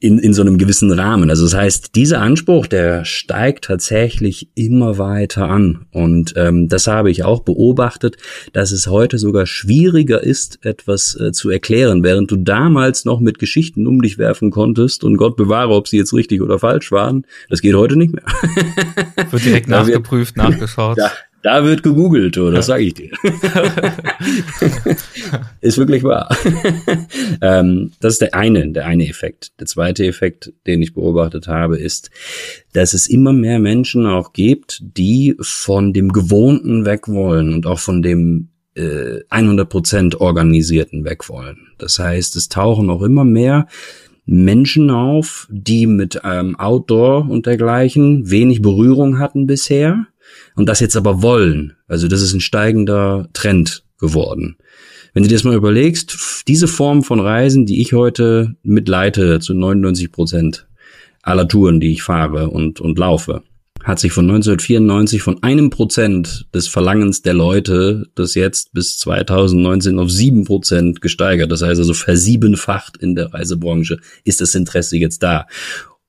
in, in so einem gewissen Rahmen. Also das heißt, dieser Anspruch, der steigt tatsächlich immer weiter an. Und ähm, das habe ich auch beobachtet, dass es heute sogar schwieriger ist, etwas äh, zu erklären, während du damals noch mit Geschichten um dich werfen konntest und Gott bewahre, ob sie jetzt richtig oder falsch waren. Das geht heute nicht mehr. Wird direkt nachgeprüft, nachgeschaut. Ja, da wird gegoogelt, oder? Das sage ich dir. ist wirklich wahr. ähm, das ist der eine, der eine Effekt. Der zweite Effekt, den ich beobachtet habe, ist, dass es immer mehr Menschen auch gibt, die von dem Gewohnten weg wollen und auch von dem äh, 100% organisierten weg wollen. Das heißt, es tauchen auch immer mehr Menschen auf, die mit ähm, Outdoor und dergleichen wenig Berührung hatten bisher und das jetzt aber wollen. Also das ist ein steigender Trend geworden. Wenn du dir das mal überlegst, diese Form von Reisen, die ich heute mitleite zu 99 Prozent aller Touren, die ich fahre und, und laufe, hat sich von 1994 von einem Prozent des Verlangens der Leute das jetzt bis 2019 auf sieben Prozent gesteigert. Das heißt also versiebenfacht in der Reisebranche ist das Interesse jetzt da.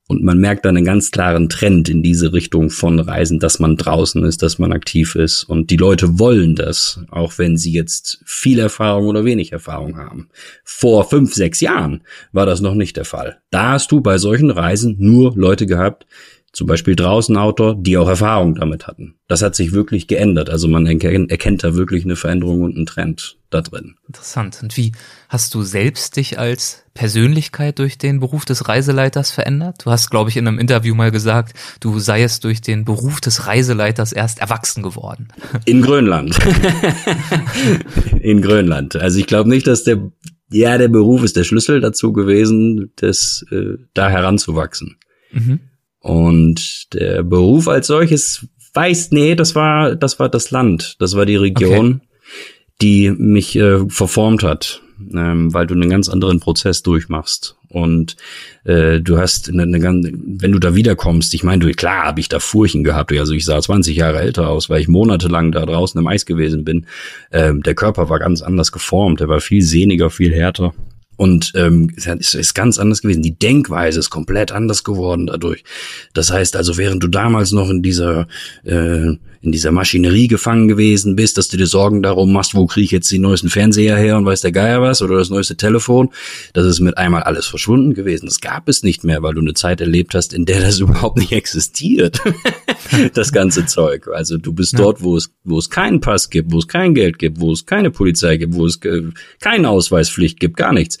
Und man merkt dann einen ganz klaren Trend in diese Richtung von Reisen, dass man draußen ist, dass man aktiv ist. Und die Leute wollen das, auch wenn sie jetzt viel Erfahrung oder wenig Erfahrung haben. Vor fünf, sechs Jahren war das noch nicht der Fall. Da hast du bei solchen Reisen nur Leute gehabt, zum Beispiel draußen Autor, die auch Erfahrung damit hatten. Das hat sich wirklich geändert. Also man erkennt da wirklich eine Veränderung und einen Trend da drin. Interessant. Und wie hast du selbst dich als Persönlichkeit durch den Beruf des Reiseleiters verändert? Du hast, glaube ich, in einem Interview mal gesagt, du seiest durch den Beruf des Reiseleiters erst erwachsen geworden. In Grönland. in Grönland. Also ich glaube nicht, dass der ja, der Beruf ist der Schlüssel dazu gewesen, das äh, da heranzuwachsen. Mhm. Und der Beruf als solches weiß, nee, das war, das war das Land, das war die Region, okay. die mich äh, verformt hat, ähm, weil du einen ganz anderen Prozess durchmachst. Und äh, du hast eine, eine ganz, wenn du da wiederkommst, ich meine, du, klar habe ich da Furchen gehabt, also ich sah 20 Jahre älter aus, weil ich monatelang da draußen im Eis gewesen bin. Ähm, der Körper war ganz anders geformt, der war viel sehniger, viel härter. Und ähm, es ist ganz anders gewesen. Die Denkweise ist komplett anders geworden dadurch. Das heißt also, während du damals noch in dieser äh, in dieser Maschinerie gefangen gewesen bist, dass du dir Sorgen darum machst, wo kriege ich jetzt die neuesten Fernseher her und weiß der Geier was oder das neueste Telefon, das ist mit einmal alles verschwunden gewesen. Das gab es nicht mehr, weil du eine Zeit erlebt hast, in der das überhaupt nicht existiert. das ganze Zeug. Also du bist ja. dort, wo es, wo es keinen Pass gibt, wo es kein Geld gibt, wo es keine Polizei gibt, wo es äh, keine Ausweispflicht gibt, gar nichts.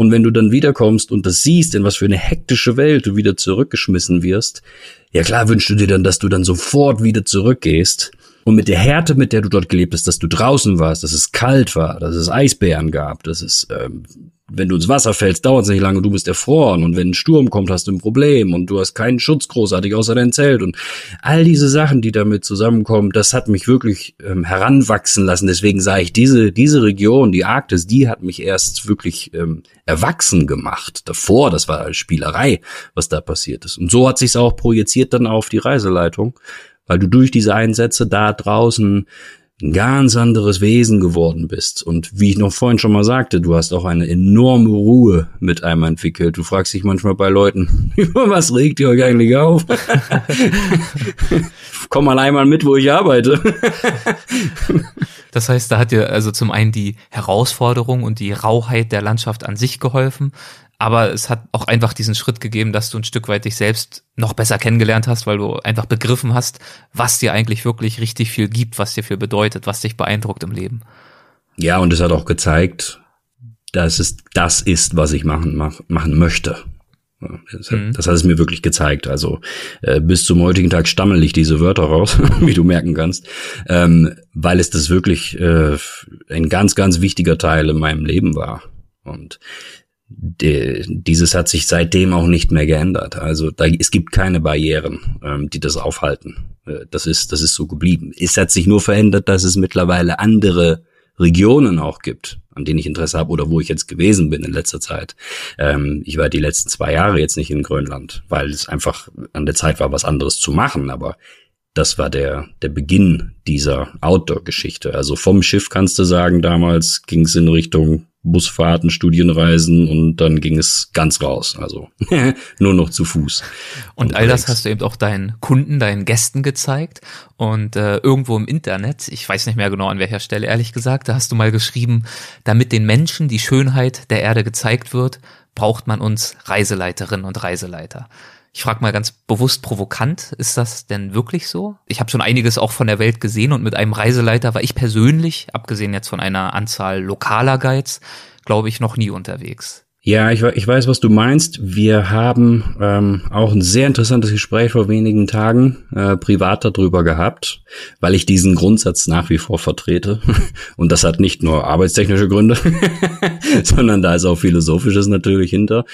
Und wenn du dann wiederkommst und das siehst, in was für eine hektische Welt du wieder zurückgeschmissen wirst, ja klar wünschst du dir dann, dass du dann sofort wieder zurückgehst. Und mit der Härte, mit der du dort gelebt hast, dass du draußen warst, dass es kalt war, dass es Eisbären gab, dass es ähm, wenn du ins Wasser fällst, dauert es nicht lange, du bist erfroren und wenn ein Sturm kommt, hast du ein Problem und du hast keinen Schutz großartig außer dein Zelt und all diese Sachen, die damit zusammenkommen, das hat mich wirklich ähm, heranwachsen lassen. Deswegen sage ich, diese, diese Region, die Arktis, die hat mich erst wirklich ähm, erwachsen gemacht. Davor, das war Spielerei, was da passiert ist. Und so hat sich's auch projiziert dann auf die Reiseleitung, weil du durch diese Einsätze da draußen ein ganz anderes Wesen geworden bist. Und wie ich noch vorhin schon mal sagte, du hast auch eine enorme Ruhe mit einem entwickelt. Du fragst dich manchmal bei Leuten, was regt ihr euch eigentlich auf? Komm mal einmal mit, wo ich arbeite. Das heißt, da hat dir also zum einen die Herausforderung und die Rauheit der Landschaft an sich geholfen, aber es hat auch einfach diesen Schritt gegeben, dass du ein Stück weit dich selbst noch besser kennengelernt hast, weil du einfach begriffen hast, was dir eigentlich wirklich richtig viel gibt, was dir viel bedeutet, was dich beeindruckt im Leben. Ja, und es hat auch gezeigt, dass es das ist, was ich machen, mach, machen möchte. Das hat, mhm. das hat es mir wirklich gezeigt. Also äh, bis zum heutigen Tag stammel ich diese Wörter raus, wie du merken kannst, ähm, weil es das wirklich äh, ein ganz, ganz wichtiger Teil in meinem Leben war. Und de, dieses hat sich seitdem auch nicht mehr geändert. Also da, es gibt keine Barrieren, ähm, die das aufhalten. Äh, das ist, das ist so geblieben. Es hat sich nur verändert, dass es mittlerweile andere Regionen auch gibt, an denen ich Interesse habe oder wo ich jetzt gewesen bin in letzter Zeit. Ähm, ich war die letzten zwei Jahre jetzt nicht in Grönland, weil es einfach an der Zeit war, was anderes zu machen. Aber das war der, der Beginn dieser Outdoor-Geschichte. Also vom Schiff kannst du sagen, damals ging es in Richtung Busfahrten, Studienreisen und dann ging es ganz raus. Also nur noch zu Fuß. Und all das hast du eben auch deinen Kunden, deinen Gästen gezeigt. Und äh, irgendwo im Internet, ich weiß nicht mehr genau an welcher Stelle, ehrlich gesagt, da hast du mal geschrieben, damit den Menschen die Schönheit der Erde gezeigt wird, braucht man uns Reiseleiterinnen und Reiseleiter. Ich frage mal ganz bewusst provokant, ist das denn wirklich so? Ich habe schon einiges auch von der Welt gesehen und mit einem Reiseleiter war ich persönlich, abgesehen jetzt von einer Anzahl lokaler Guides, glaube ich, noch nie unterwegs. Ja, ich, ich weiß, was du meinst. Wir haben ähm, auch ein sehr interessantes Gespräch vor wenigen Tagen äh, privat darüber gehabt, weil ich diesen Grundsatz nach wie vor vertrete. Und das hat nicht nur arbeitstechnische Gründe, sondern da ist auch philosophisches natürlich hinter.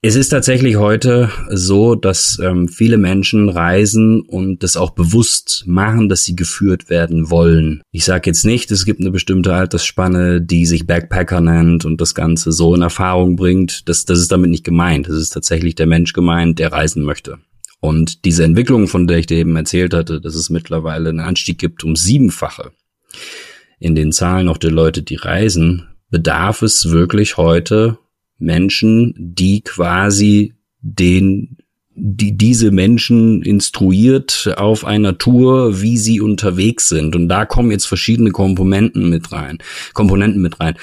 Es ist tatsächlich heute so, dass ähm, viele Menschen reisen und das auch bewusst machen, dass sie geführt werden wollen. Ich sage jetzt nicht, es gibt eine bestimmte Altersspanne, die sich Backpacker nennt und das Ganze so in Erfahrung bringt. Das, das ist damit nicht gemeint. Es ist tatsächlich der Mensch gemeint, der reisen möchte. Und diese Entwicklung, von der ich dir eben erzählt hatte, dass es mittlerweile einen Anstieg gibt um siebenfache in den Zahlen auch der Leute, die reisen, bedarf es wirklich heute Menschen, die quasi den die diese Menschen instruiert auf einer Tour, wie sie unterwegs sind. Und da kommen jetzt verschiedene Komponenten mit rein. Komponenten mit rein.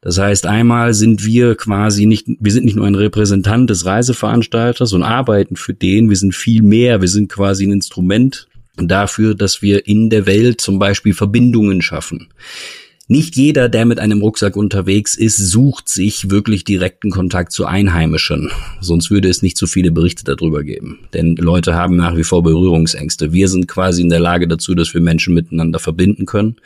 Das heißt, einmal sind wir quasi nicht, wir sind nicht nur ein Repräsentant des Reiseveranstalters und arbeiten für den, wir sind viel mehr, wir sind quasi ein Instrument dafür, dass wir in der Welt zum Beispiel Verbindungen schaffen. Nicht jeder, der mit einem Rucksack unterwegs ist, sucht sich wirklich direkten Kontakt zu Einheimischen. Sonst würde es nicht so viele Berichte darüber geben. Denn Leute haben nach wie vor Berührungsängste. Wir sind quasi in der Lage dazu, dass wir Menschen miteinander verbinden können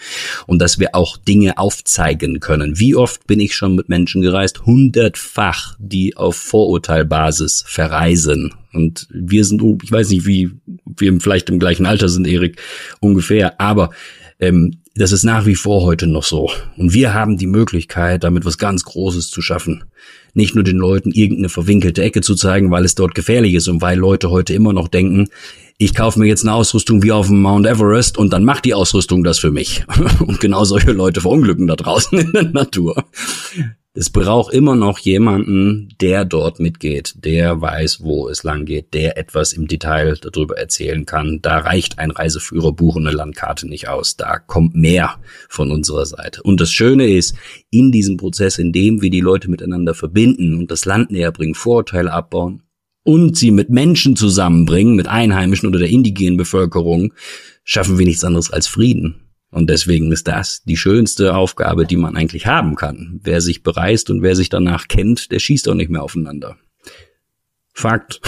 und dass wir auch Dinge aufzeigen können. Wie oft bin ich schon mit Menschen gereist? Hundertfach, die auf Vorurteilbasis verreisen. Und wir sind, ich weiß nicht, wie wir vielleicht im gleichen Alter sind, Erik, ungefähr, aber ähm, das ist nach wie vor heute noch so. Und wir haben die Möglichkeit, damit was ganz Großes zu schaffen. Nicht nur den Leuten irgendeine verwinkelte Ecke zu zeigen, weil es dort gefährlich ist und weil Leute heute immer noch denken, ich kaufe mir jetzt eine Ausrüstung wie auf dem Mount Everest und dann macht die Ausrüstung das für mich. Und genau solche Leute verunglücken da draußen in der Natur es braucht immer noch jemanden, der dort mitgeht, der weiß, wo es lang geht, der etwas im Detail darüber erzählen kann. Da reicht ein Reiseführerbuch und eine Landkarte nicht aus. Da kommt mehr von unserer Seite. Und das Schöne ist, in diesem Prozess, in dem wir die Leute miteinander verbinden und das Land näher bringen, Vorurteile abbauen und sie mit Menschen zusammenbringen, mit Einheimischen oder der indigenen Bevölkerung, schaffen wir nichts anderes als Frieden. Und deswegen ist das die schönste Aufgabe, die man eigentlich haben kann. Wer sich bereist und wer sich danach kennt, der schießt auch nicht mehr aufeinander. Fakt.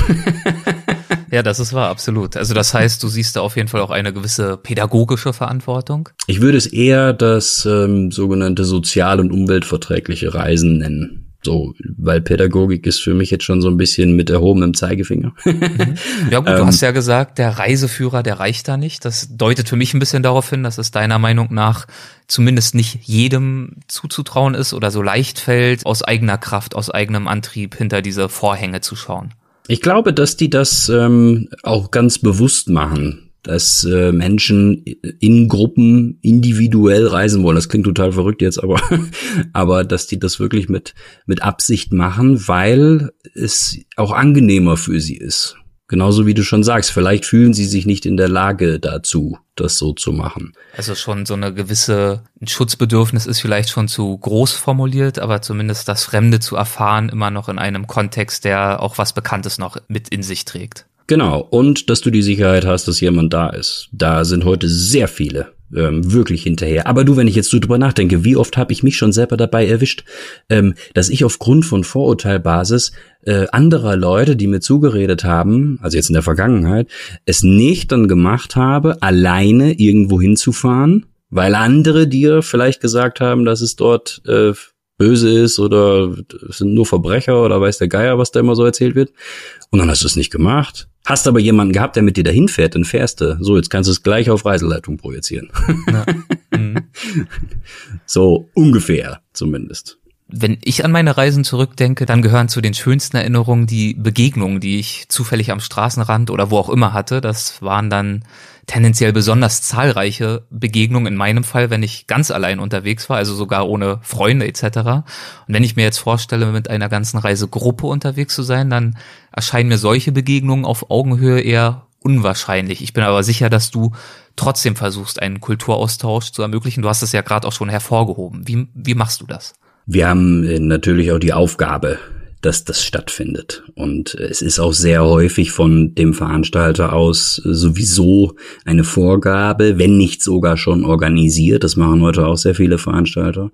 ja, das ist wahr, absolut. Also das heißt, du siehst da auf jeden Fall auch eine gewisse pädagogische Verantwortung. Ich würde es eher das ähm, sogenannte sozial- und umweltverträgliche Reisen nennen. So, weil Pädagogik ist für mich jetzt schon so ein bisschen mit erhobenem Zeigefinger. Mhm. Ja gut, du hast ähm, ja gesagt, der Reiseführer, der reicht da nicht. Das deutet für mich ein bisschen darauf hin, dass es deiner Meinung nach zumindest nicht jedem zuzutrauen ist oder so leicht fällt, aus eigener Kraft, aus eigenem Antrieb hinter diese Vorhänge zu schauen. Ich glaube, dass die das ähm, auch ganz bewusst machen dass äh, Menschen in Gruppen individuell reisen wollen. Das klingt total verrückt jetzt, aber aber dass die das wirklich mit mit Absicht machen, weil es auch angenehmer für sie ist. Genauso wie du schon sagst, vielleicht fühlen sie sich nicht in der Lage dazu, das so zu machen. Also schon so eine gewisse Schutzbedürfnis ist vielleicht schon zu groß formuliert, aber zumindest das Fremde zu erfahren immer noch in einem Kontext, der auch was Bekanntes noch mit in sich trägt. Genau, und dass du die Sicherheit hast, dass jemand da ist. Da sind heute sehr viele ähm, wirklich hinterher. Aber du, wenn ich jetzt so drüber nachdenke, wie oft habe ich mich schon selber dabei erwischt, ähm, dass ich aufgrund von Vorurteilbasis äh, anderer Leute, die mir zugeredet haben, also jetzt in der Vergangenheit, es nicht dann gemacht habe, alleine irgendwo hinzufahren, weil andere dir vielleicht gesagt haben, dass es dort äh, böse ist oder es sind nur Verbrecher oder weiß der Geier, was da immer so erzählt wird. Und dann hast du es nicht gemacht. Hast aber jemanden gehabt, der mit dir dahin fährt, dann fährst du. So, jetzt kannst du es gleich auf Reiseleitung projizieren. Ja. Mhm. so ungefähr zumindest. Wenn ich an meine Reisen zurückdenke, dann gehören zu den schönsten Erinnerungen die Begegnungen, die ich zufällig am Straßenrand oder wo auch immer hatte. Das waren dann tendenziell besonders zahlreiche Begegnungen in meinem Fall, wenn ich ganz allein unterwegs war, also sogar ohne Freunde etc. Und wenn ich mir jetzt vorstelle, mit einer ganzen Reisegruppe unterwegs zu sein, dann erscheinen mir solche Begegnungen auf Augenhöhe eher unwahrscheinlich. Ich bin aber sicher, dass du trotzdem versuchst, einen Kulturaustausch zu ermöglichen. Du hast es ja gerade auch schon hervorgehoben. Wie, wie machst du das? Wir haben äh, natürlich auch die Aufgabe, dass das stattfindet. Und es ist auch sehr häufig von dem Veranstalter aus sowieso eine Vorgabe, wenn nicht sogar schon organisiert, das machen heute auch sehr viele Veranstalter,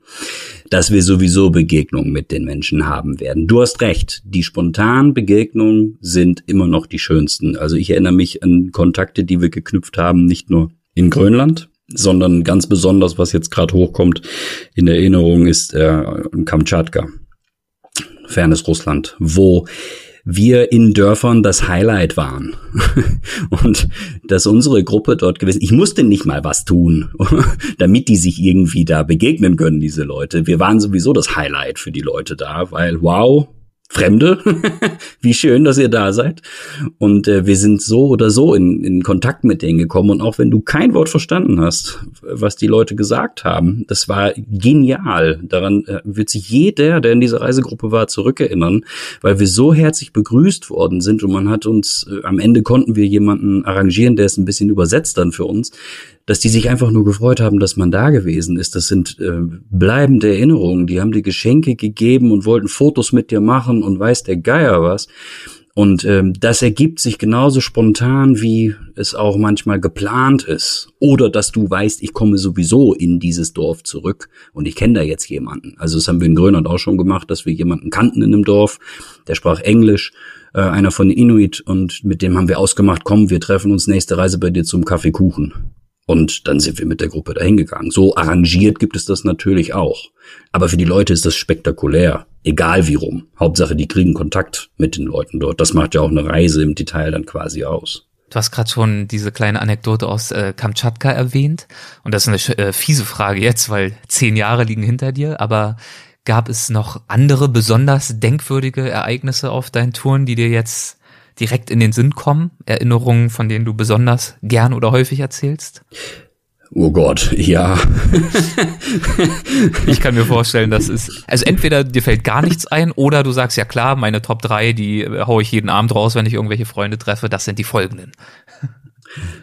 dass wir sowieso Begegnungen mit den Menschen haben werden. Du hast recht, die spontanen Begegnungen sind immer noch die schönsten. Also ich erinnere mich an Kontakte, die wir geknüpft haben, nicht nur in Grönland, sondern ganz besonders, was jetzt gerade hochkommt in Erinnerung, ist äh, Kamtschatka fernes Russland, wo wir in Dörfern das Highlight waren. und dass unsere Gruppe dort gewesen, ich musste nicht mal was tun, damit die sich irgendwie da begegnen können, diese Leute. Wir waren sowieso das Highlight für die Leute da, weil wow, Fremde, wie schön, dass ihr da seid. Und äh, wir sind so oder so in, in Kontakt mit denen gekommen. Und auch wenn du kein Wort verstanden hast, was die Leute gesagt haben, das war genial. Daran äh, wird sich jeder, der in dieser Reisegruppe war, zurückerinnern, weil wir so herzlich begrüßt worden sind und man hat uns, äh, am Ende konnten wir jemanden arrangieren, der es ein bisschen übersetzt dann für uns, dass die sich einfach nur gefreut haben, dass man da gewesen ist. Das sind äh, bleibende Erinnerungen. Die haben dir Geschenke gegeben und wollten Fotos mit dir machen und weiß der Geier was. Und ähm, das ergibt sich genauso spontan, wie es auch manchmal geplant ist. Oder dass du weißt, ich komme sowieso in dieses Dorf zurück und ich kenne da jetzt jemanden. Also das haben wir in Grönland auch schon gemacht, dass wir jemanden kannten in einem Dorf, der sprach Englisch, äh, einer von den Inuit, und mit dem haben wir ausgemacht, komm, wir treffen uns nächste Reise bei dir zum Kaffeekuchen. Und dann sind wir mit der Gruppe dahin gegangen. So arrangiert gibt es das natürlich auch. Aber für die Leute ist das spektakulär. Egal wie rum. Hauptsache, die kriegen Kontakt mit den Leuten dort. Das macht ja auch eine Reise im Detail dann quasi aus. Du hast gerade schon diese kleine Anekdote aus äh, Kamtschatka erwähnt. Und das ist eine äh, fiese Frage jetzt, weil zehn Jahre liegen hinter dir. Aber gab es noch andere besonders denkwürdige Ereignisse auf deinen Touren, die dir jetzt direkt in den Sinn kommen? Erinnerungen, von denen du besonders gern oder häufig erzählst? Oh Gott, ja. ich kann mir vorstellen, das ist, also entweder dir fällt gar nichts ein oder du sagst, ja klar, meine Top 3, die haue ich jeden Abend raus, wenn ich irgendwelche Freunde treffe, das sind die folgenden.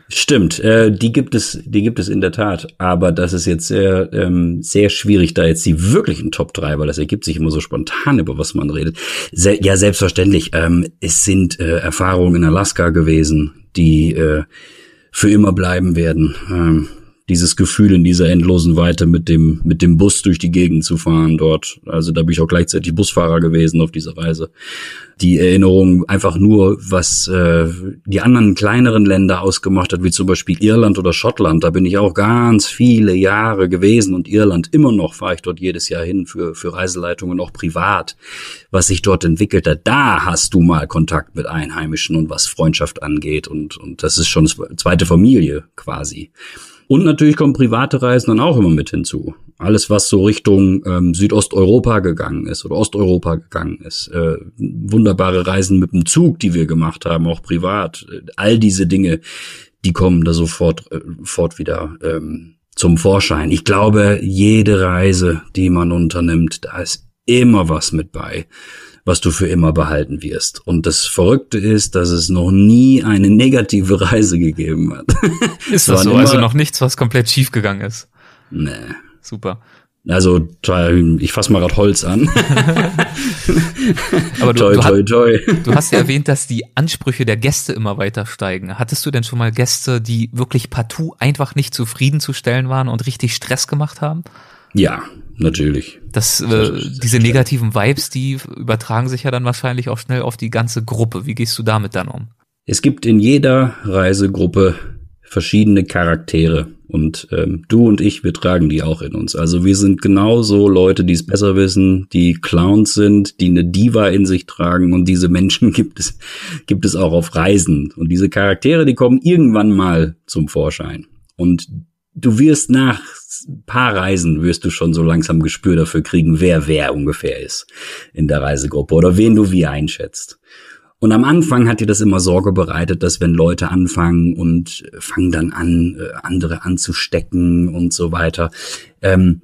Stimmt, äh, die gibt es, die gibt es in der Tat. Aber das ist jetzt sehr, ähm, sehr schwierig, da jetzt die wirklichen Top 3, weil das ergibt sich immer so spontan, über was man redet. Se ja, selbstverständlich. Ähm, es sind äh, Erfahrungen in Alaska gewesen, die äh, für immer bleiben werden. Ähm, dieses Gefühl in dieser endlosen Weite mit dem, mit dem Bus durch die Gegend zu fahren dort. Also da bin ich auch gleichzeitig Busfahrer gewesen auf dieser Reise. Die Erinnerung einfach nur, was äh, die anderen kleineren Länder ausgemacht hat, wie zum Beispiel Irland oder Schottland. Da bin ich auch ganz viele Jahre gewesen und Irland immer noch fahre ich dort jedes Jahr hin für, für Reiseleitungen, auch privat. Was sich dort entwickelt hat, da hast du mal Kontakt mit Einheimischen und was Freundschaft angeht und, und das ist schon zweite Familie quasi. Und natürlich kommen private Reisen dann auch immer mit hinzu. Alles, was so Richtung ähm, Südosteuropa gegangen ist oder Osteuropa gegangen ist. Äh, wunderbare Reisen mit dem Zug, die wir gemacht haben, auch privat. All diese Dinge, die kommen da sofort äh, fort wieder ähm, zum Vorschein. Ich glaube, jede Reise, die man unternimmt, da ist immer was mit bei was du für immer behalten wirst. Und das Verrückte ist, dass es noch nie eine negative Reise gegeben hat. Ist das so? Also noch nichts, was komplett schief gegangen ist? Nee. Super. Also, ich fass mal grad Holz an. Aber du, toi, toi, toi. du hast ja erwähnt, dass die Ansprüche der Gäste immer weiter steigen. Hattest du denn schon mal Gäste, die wirklich partout einfach nicht zufriedenzustellen waren und richtig Stress gemacht haben? Ja, natürlich. Das, äh, diese negativen Vibes, die übertragen sich ja dann wahrscheinlich auch schnell auf die ganze Gruppe. Wie gehst du damit dann um? Es gibt in jeder Reisegruppe verschiedene Charaktere und ähm, du und ich, wir tragen die auch in uns. Also wir sind genauso Leute, die es besser wissen, die Clowns sind, die eine Diva in sich tragen und diese Menschen gibt es, gibt es auch auf Reisen. Und diese Charaktere, die kommen irgendwann mal zum Vorschein. Und du wirst nach paar Reisen wirst du schon so langsam Gespür dafür kriegen, wer wer ungefähr ist in der Reisegruppe oder wen du wie einschätzt. Und am Anfang hat dir das immer Sorge bereitet, dass wenn Leute anfangen und fangen dann an, äh, andere anzustecken und so weiter, ähm,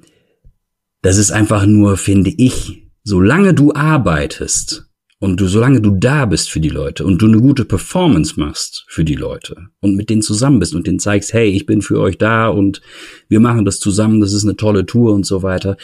das ist einfach nur, finde ich, solange du arbeitest, und du, solange du da bist für die Leute und du eine gute Performance machst für die Leute und mit denen zusammen bist und denen zeigst, hey, ich bin für euch da und wir machen das zusammen, das ist eine tolle Tour und so weiter,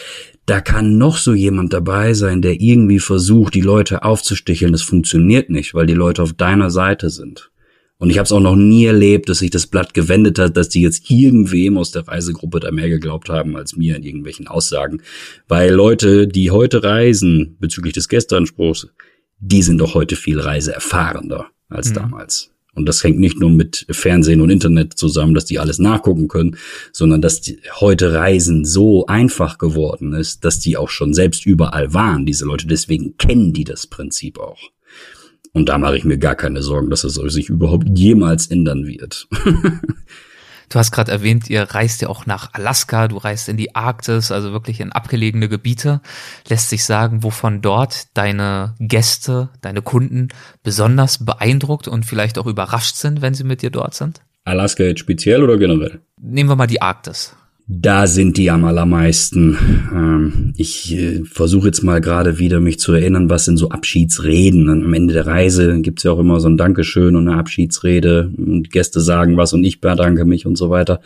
da kann noch so jemand dabei sein, der irgendwie versucht, die Leute aufzusticheln. Das funktioniert nicht, weil die Leute auf deiner Seite sind. Und ich habe es auch noch nie erlebt, dass sich das Blatt gewendet hat, dass die jetzt irgendwem aus der Reisegruppe da mehr geglaubt haben als mir in irgendwelchen Aussagen. Weil Leute, die heute reisen bezüglich des Gästeanspruchs, die sind doch heute viel reiseerfahrener als mhm. damals. Und das hängt nicht nur mit Fernsehen und Internet zusammen, dass die alles nachgucken können, sondern dass die, heute Reisen so einfach geworden ist, dass die auch schon selbst überall waren, diese Leute. Deswegen kennen die das Prinzip auch. Und da mache ich mir gar keine Sorgen, dass es sich überhaupt jemals ändern wird. Du hast gerade erwähnt, ihr reist ja auch nach Alaska, du reist in die Arktis, also wirklich in abgelegene Gebiete. Lässt sich sagen, wovon dort deine Gäste, deine Kunden besonders beeindruckt und vielleicht auch überrascht sind, wenn sie mit dir dort sind? Alaska jetzt speziell oder generell? Nehmen wir mal die Arktis. Da sind die am allermeisten. Ähm, ich äh, versuche jetzt mal gerade wieder mich zu erinnern, was sind so Abschiedsreden. Am Ende der Reise gibt's ja auch immer so ein Dankeschön und eine Abschiedsrede und Gäste sagen was und ich bedanke mich und so weiter.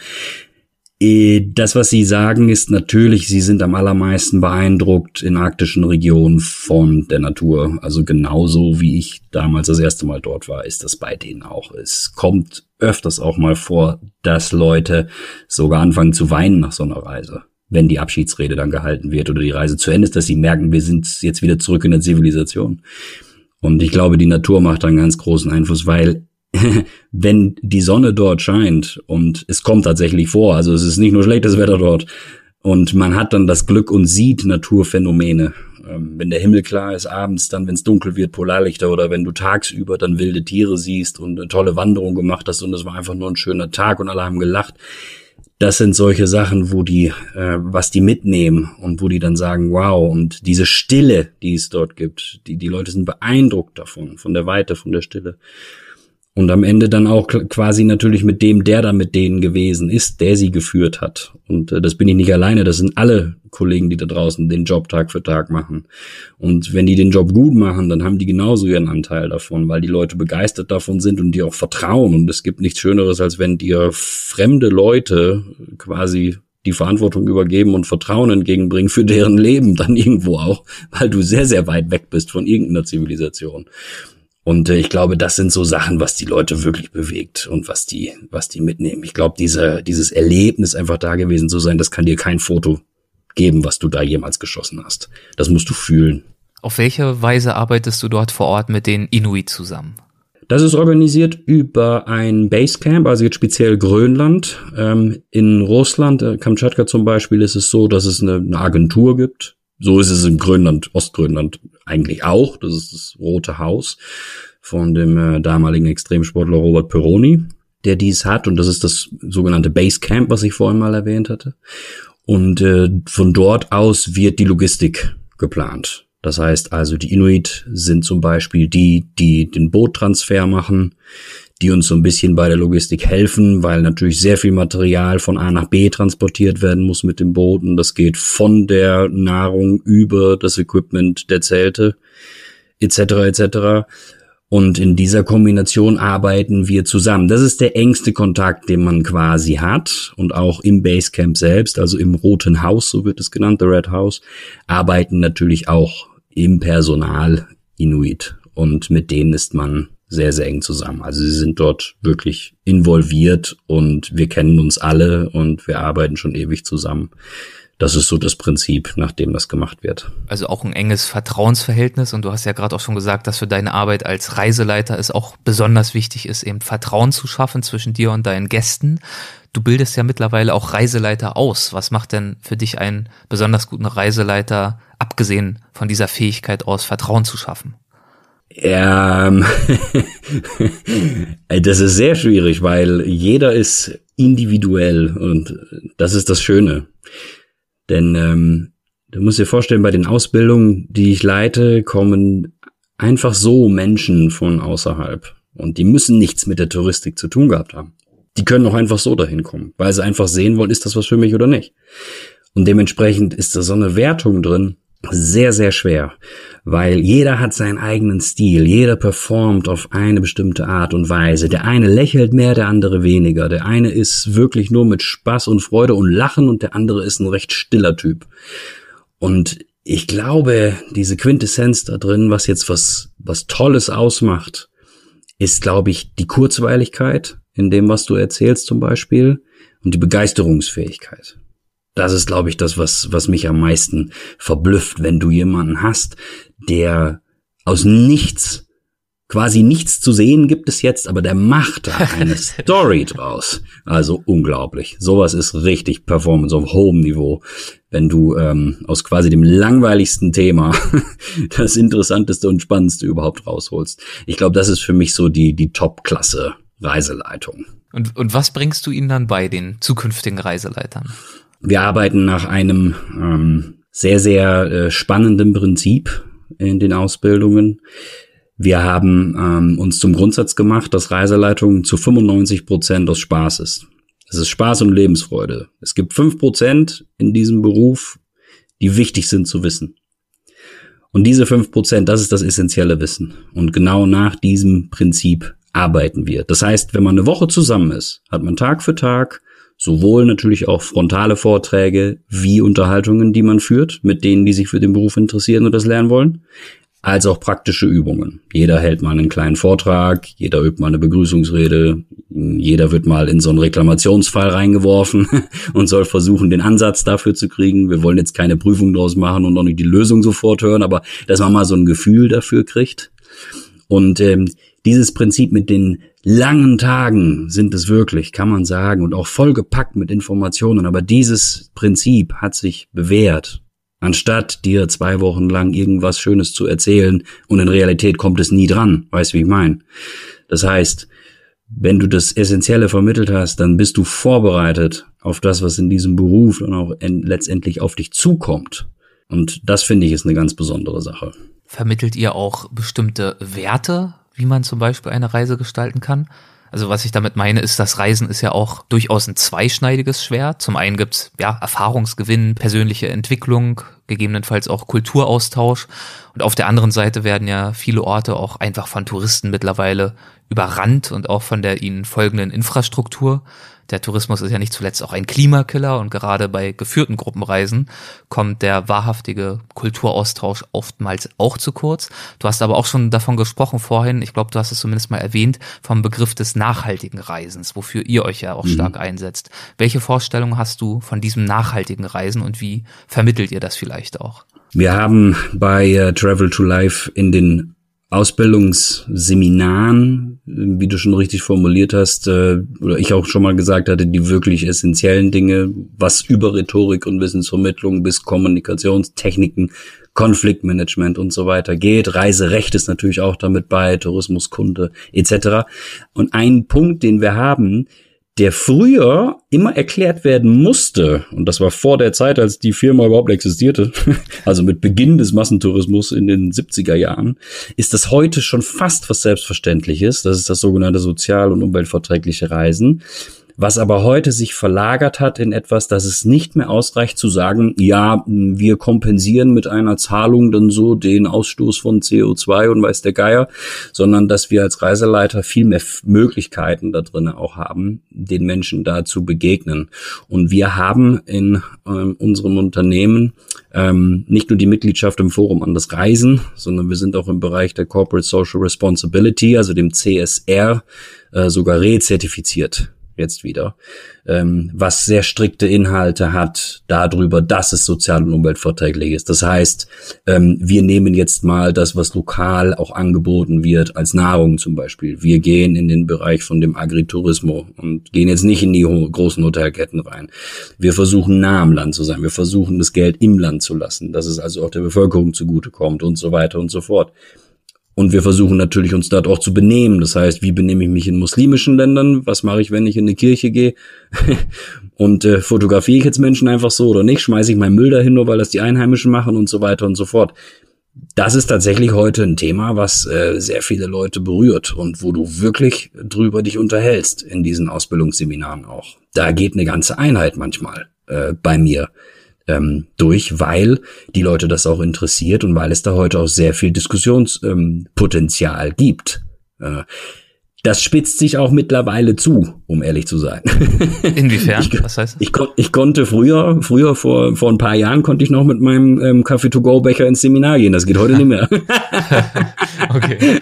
Äh, das, was Sie sagen, ist natürlich, Sie sind am allermeisten beeindruckt in arktischen Regionen von der Natur. Also genauso wie ich damals das erste Mal dort war, ist das bei denen auch. Es kommt öfters auch mal vor, dass Leute sogar anfangen zu weinen nach so einer Reise. Wenn die Abschiedsrede dann gehalten wird oder die Reise zu Ende ist, dass sie merken, wir sind jetzt wieder zurück in der Zivilisation. Und ich glaube, die Natur macht einen ganz großen Einfluss, weil wenn die Sonne dort scheint und es kommt tatsächlich vor, also es ist nicht nur schlechtes Wetter dort und man hat dann das Glück und sieht Naturphänomene. Ähm, wenn der Himmel klar ist abends, dann wenn es dunkel wird, Polarlichter oder wenn du tagsüber dann wilde Tiere siehst und eine tolle Wanderung gemacht hast und es war einfach nur ein schöner Tag und alle haben gelacht. Das sind solche Sachen, wo die, äh, was die mitnehmen und wo die dann sagen, wow, und diese Stille, die es dort gibt, die, die Leute sind beeindruckt davon, von der Weite, von der Stille. Und am Ende dann auch quasi natürlich mit dem, der da mit denen gewesen ist, der sie geführt hat. Und äh, das bin ich nicht alleine, das sind alle Kollegen, die da draußen den Job Tag für Tag machen. Und wenn die den Job gut machen, dann haben die genauso ihren Anteil davon, weil die Leute begeistert davon sind und die auch vertrauen. Und es gibt nichts Schöneres, als wenn dir fremde Leute quasi die Verantwortung übergeben und Vertrauen entgegenbringen für deren Leben dann irgendwo auch, weil du sehr, sehr weit weg bist von irgendeiner Zivilisation. Und äh, ich glaube, das sind so Sachen, was die Leute wirklich bewegt und was die, was die mitnehmen. Ich glaube, diese, dieses Erlebnis einfach da gewesen zu sein, das kann dir kein Foto geben, was du da jemals geschossen hast. Das musst du fühlen. Auf welche Weise arbeitest du dort vor Ort mit den Inuit zusammen? Das ist organisiert über ein Basecamp, also jetzt speziell Grönland. Ähm, in Russland, äh, Kamtschatka zum Beispiel, ist es so, dass es eine, eine Agentur gibt, so ist es in Grönland, Ostgrönland eigentlich auch. Das ist das Rote Haus von dem äh, damaligen Extremsportler Robert Peroni, der dies hat. Und das ist das sogenannte Base Camp, was ich vorhin mal erwähnt hatte. Und äh, von dort aus wird die Logistik geplant. Das heißt also, die Inuit sind zum Beispiel die, die den Boottransfer machen, die uns so ein bisschen bei der Logistik helfen, weil natürlich sehr viel Material von A nach B transportiert werden muss mit dem Boot und das geht von der Nahrung über das Equipment der Zelte etc. etc. Und in dieser Kombination arbeiten wir zusammen. Das ist der engste Kontakt, den man quasi hat. Und auch im Basecamp selbst, also im Roten Haus, so wird es genannt, The Red House, arbeiten natürlich auch im Personal Inuit. Und mit denen ist man sehr, sehr eng zusammen. Also sie sind dort wirklich involviert und wir kennen uns alle und wir arbeiten schon ewig zusammen. Das ist so das Prinzip, nach dem das gemacht wird. Also auch ein enges Vertrauensverhältnis und du hast ja gerade auch schon gesagt, dass für deine Arbeit als Reiseleiter es auch besonders wichtig ist, eben Vertrauen zu schaffen zwischen dir und deinen Gästen. Du bildest ja mittlerweile auch Reiseleiter aus. Was macht denn für dich einen besonders guten Reiseleiter, abgesehen von dieser Fähigkeit aus, Vertrauen zu schaffen? Ähm, das ist sehr schwierig, weil jeder ist individuell und das ist das Schöne. Denn ähm, du musst dir vorstellen, bei den Ausbildungen, die ich leite, kommen einfach so Menschen von außerhalb und die müssen nichts mit der Touristik zu tun gehabt haben. Die können auch einfach so dahin kommen, weil sie einfach sehen wollen, ist das was für mich oder nicht. Und dementsprechend ist da so eine Wertung drin, sehr, sehr schwer, weil jeder hat seinen eigenen Stil, jeder performt auf eine bestimmte Art und Weise. Der eine lächelt mehr, der andere weniger. Der eine ist wirklich nur mit Spaß und Freude und Lachen und der andere ist ein recht stiller Typ. Und ich glaube, diese Quintessenz da drin, was jetzt was, was Tolles ausmacht, ist, glaube ich, die Kurzweiligkeit in dem, was du erzählst zum Beispiel und die Begeisterungsfähigkeit. Das ist, glaube ich, das, was, was mich am meisten verblüfft, wenn du jemanden hast, der aus nichts, quasi nichts zu sehen gibt es jetzt, aber der macht da eine Story draus. Also unglaublich. Sowas ist richtig Performance auf hohem Niveau. Wenn du ähm, aus quasi dem langweiligsten Thema das interessanteste und spannendste überhaupt rausholst. Ich glaube, das ist für mich so die, die Top-Klasse Reiseleitung. Und, und was bringst du ihnen dann bei, den zukünftigen Reiseleitern? Wir arbeiten nach einem ähm, sehr, sehr äh, spannenden Prinzip in den Ausbildungen. Wir haben ähm, uns zum Grundsatz gemacht, dass Reiseleitung zu 95 Prozent aus Spaß ist. Es ist Spaß und Lebensfreude. Es gibt fünf Prozent in diesem Beruf, die wichtig sind zu wissen. Und diese fünf Prozent, das ist das essentielle Wissen. Und genau nach diesem Prinzip arbeiten wir. Das heißt, wenn man eine Woche zusammen ist, hat man Tag für Tag sowohl natürlich auch frontale Vorträge wie Unterhaltungen, die man führt, mit denen, die sich für den Beruf interessieren und das lernen wollen, als auch praktische Übungen. Jeder hält mal einen kleinen Vortrag, jeder übt mal eine Begrüßungsrede, jeder wird mal in so einen Reklamationsfall reingeworfen und soll versuchen, den Ansatz dafür zu kriegen. Wir wollen jetzt keine Prüfung draus machen und auch nicht die Lösung sofort hören, aber dass man mal so ein Gefühl dafür kriegt. Und ähm, dieses Prinzip mit den langen Tagen sind es wirklich, kann man sagen, und auch vollgepackt mit Informationen. Aber dieses Prinzip hat sich bewährt. Anstatt dir zwei Wochen lang irgendwas Schönes zu erzählen und in Realität kommt es nie dran. Weißt wie ich meine? Das heißt, wenn du das Essentielle vermittelt hast, dann bist du vorbereitet auf das, was in diesem Beruf und auch letztendlich auf dich zukommt. Und das finde ich ist eine ganz besondere Sache. Vermittelt ihr auch bestimmte Werte, wie man zum Beispiel eine Reise gestalten kann? Also was ich damit meine, ist, das Reisen ist ja auch durchaus ein zweischneidiges Schwert. Zum einen gibt's ja Erfahrungsgewinn, persönliche Entwicklung, gegebenenfalls auch Kulturaustausch. Und auf der anderen Seite werden ja viele Orte auch einfach von Touristen mittlerweile überrannt und auch von der ihnen folgenden Infrastruktur. Der Tourismus ist ja nicht zuletzt auch ein Klimakiller und gerade bei geführten Gruppenreisen kommt der wahrhaftige Kulturaustausch oftmals auch zu kurz. Du hast aber auch schon davon gesprochen vorhin, ich glaube, du hast es zumindest mal erwähnt, vom Begriff des nachhaltigen Reisens, wofür ihr euch ja auch mhm. stark einsetzt. Welche Vorstellung hast du von diesem nachhaltigen Reisen und wie vermittelt ihr das vielleicht auch? Wir haben bei uh, Travel to Life in den Ausbildungsseminaren, wie du schon richtig formuliert hast, äh, oder ich auch schon mal gesagt hatte, die wirklich essentiellen Dinge, was über Rhetorik und Wissensvermittlung bis Kommunikationstechniken, Konfliktmanagement und so weiter geht. Reiserecht ist natürlich auch damit bei, Tourismuskunde etc. Und ein Punkt, den wir haben, der früher immer erklärt werden musste, und das war vor der Zeit, als die Firma überhaupt existierte, also mit Beginn des Massentourismus in den 70er Jahren, ist das heute schon fast was Selbstverständliches. Das ist das sogenannte sozial- und umweltverträgliche Reisen was aber heute sich verlagert hat in etwas, dass es nicht mehr ausreicht zu sagen, ja, wir kompensieren mit einer Zahlung dann so den Ausstoß von CO2 und weiß der Geier, sondern dass wir als Reiseleiter viel mehr Möglichkeiten da drin auch haben, den Menschen da zu begegnen. Und wir haben in ähm, unserem Unternehmen ähm, nicht nur die Mitgliedschaft im Forum an das Reisen, sondern wir sind auch im Bereich der Corporate Social Responsibility, also dem CSR, äh, sogar rezertifiziert jetzt wieder, ähm, was sehr strikte Inhalte hat darüber, dass es sozial und umweltverträglich ist. Das heißt, ähm, wir nehmen jetzt mal das, was lokal auch angeboten wird, als Nahrung zum Beispiel. Wir gehen in den Bereich von dem Agriturismo und gehen jetzt nicht in die großen Hotelketten rein. Wir versuchen nah am Land zu sein. Wir versuchen das Geld im Land zu lassen, dass es also auch der Bevölkerung zugutekommt und so weiter und so fort. Und wir versuchen natürlich uns dort auch zu benehmen. Das heißt, wie benehme ich mich in muslimischen Ländern? Was mache ich, wenn ich in eine Kirche gehe? und äh, fotografiere ich jetzt Menschen einfach so oder nicht? Schmeiße ich meinen Müll dahin, nur weil das die Einheimischen machen und so weiter und so fort. Das ist tatsächlich heute ein Thema, was äh, sehr viele Leute berührt und wo du wirklich drüber dich unterhältst in diesen Ausbildungsseminaren auch. Da geht eine ganze Einheit manchmal äh, bei mir ähm, durch, weil die Leute das auch interessiert und weil es da heute auch sehr viel Diskussionspotenzial ähm, gibt. Äh, das spitzt sich auch mittlerweile zu, um ehrlich zu sein. Inwiefern? Ich, Was heißt das? Ich, ich, konnte früher, früher vor, vor ein paar Jahren konnte ich noch mit meinem ähm, Kaffee-to-go-Becher ins Seminar gehen. Das geht heute nicht mehr. okay.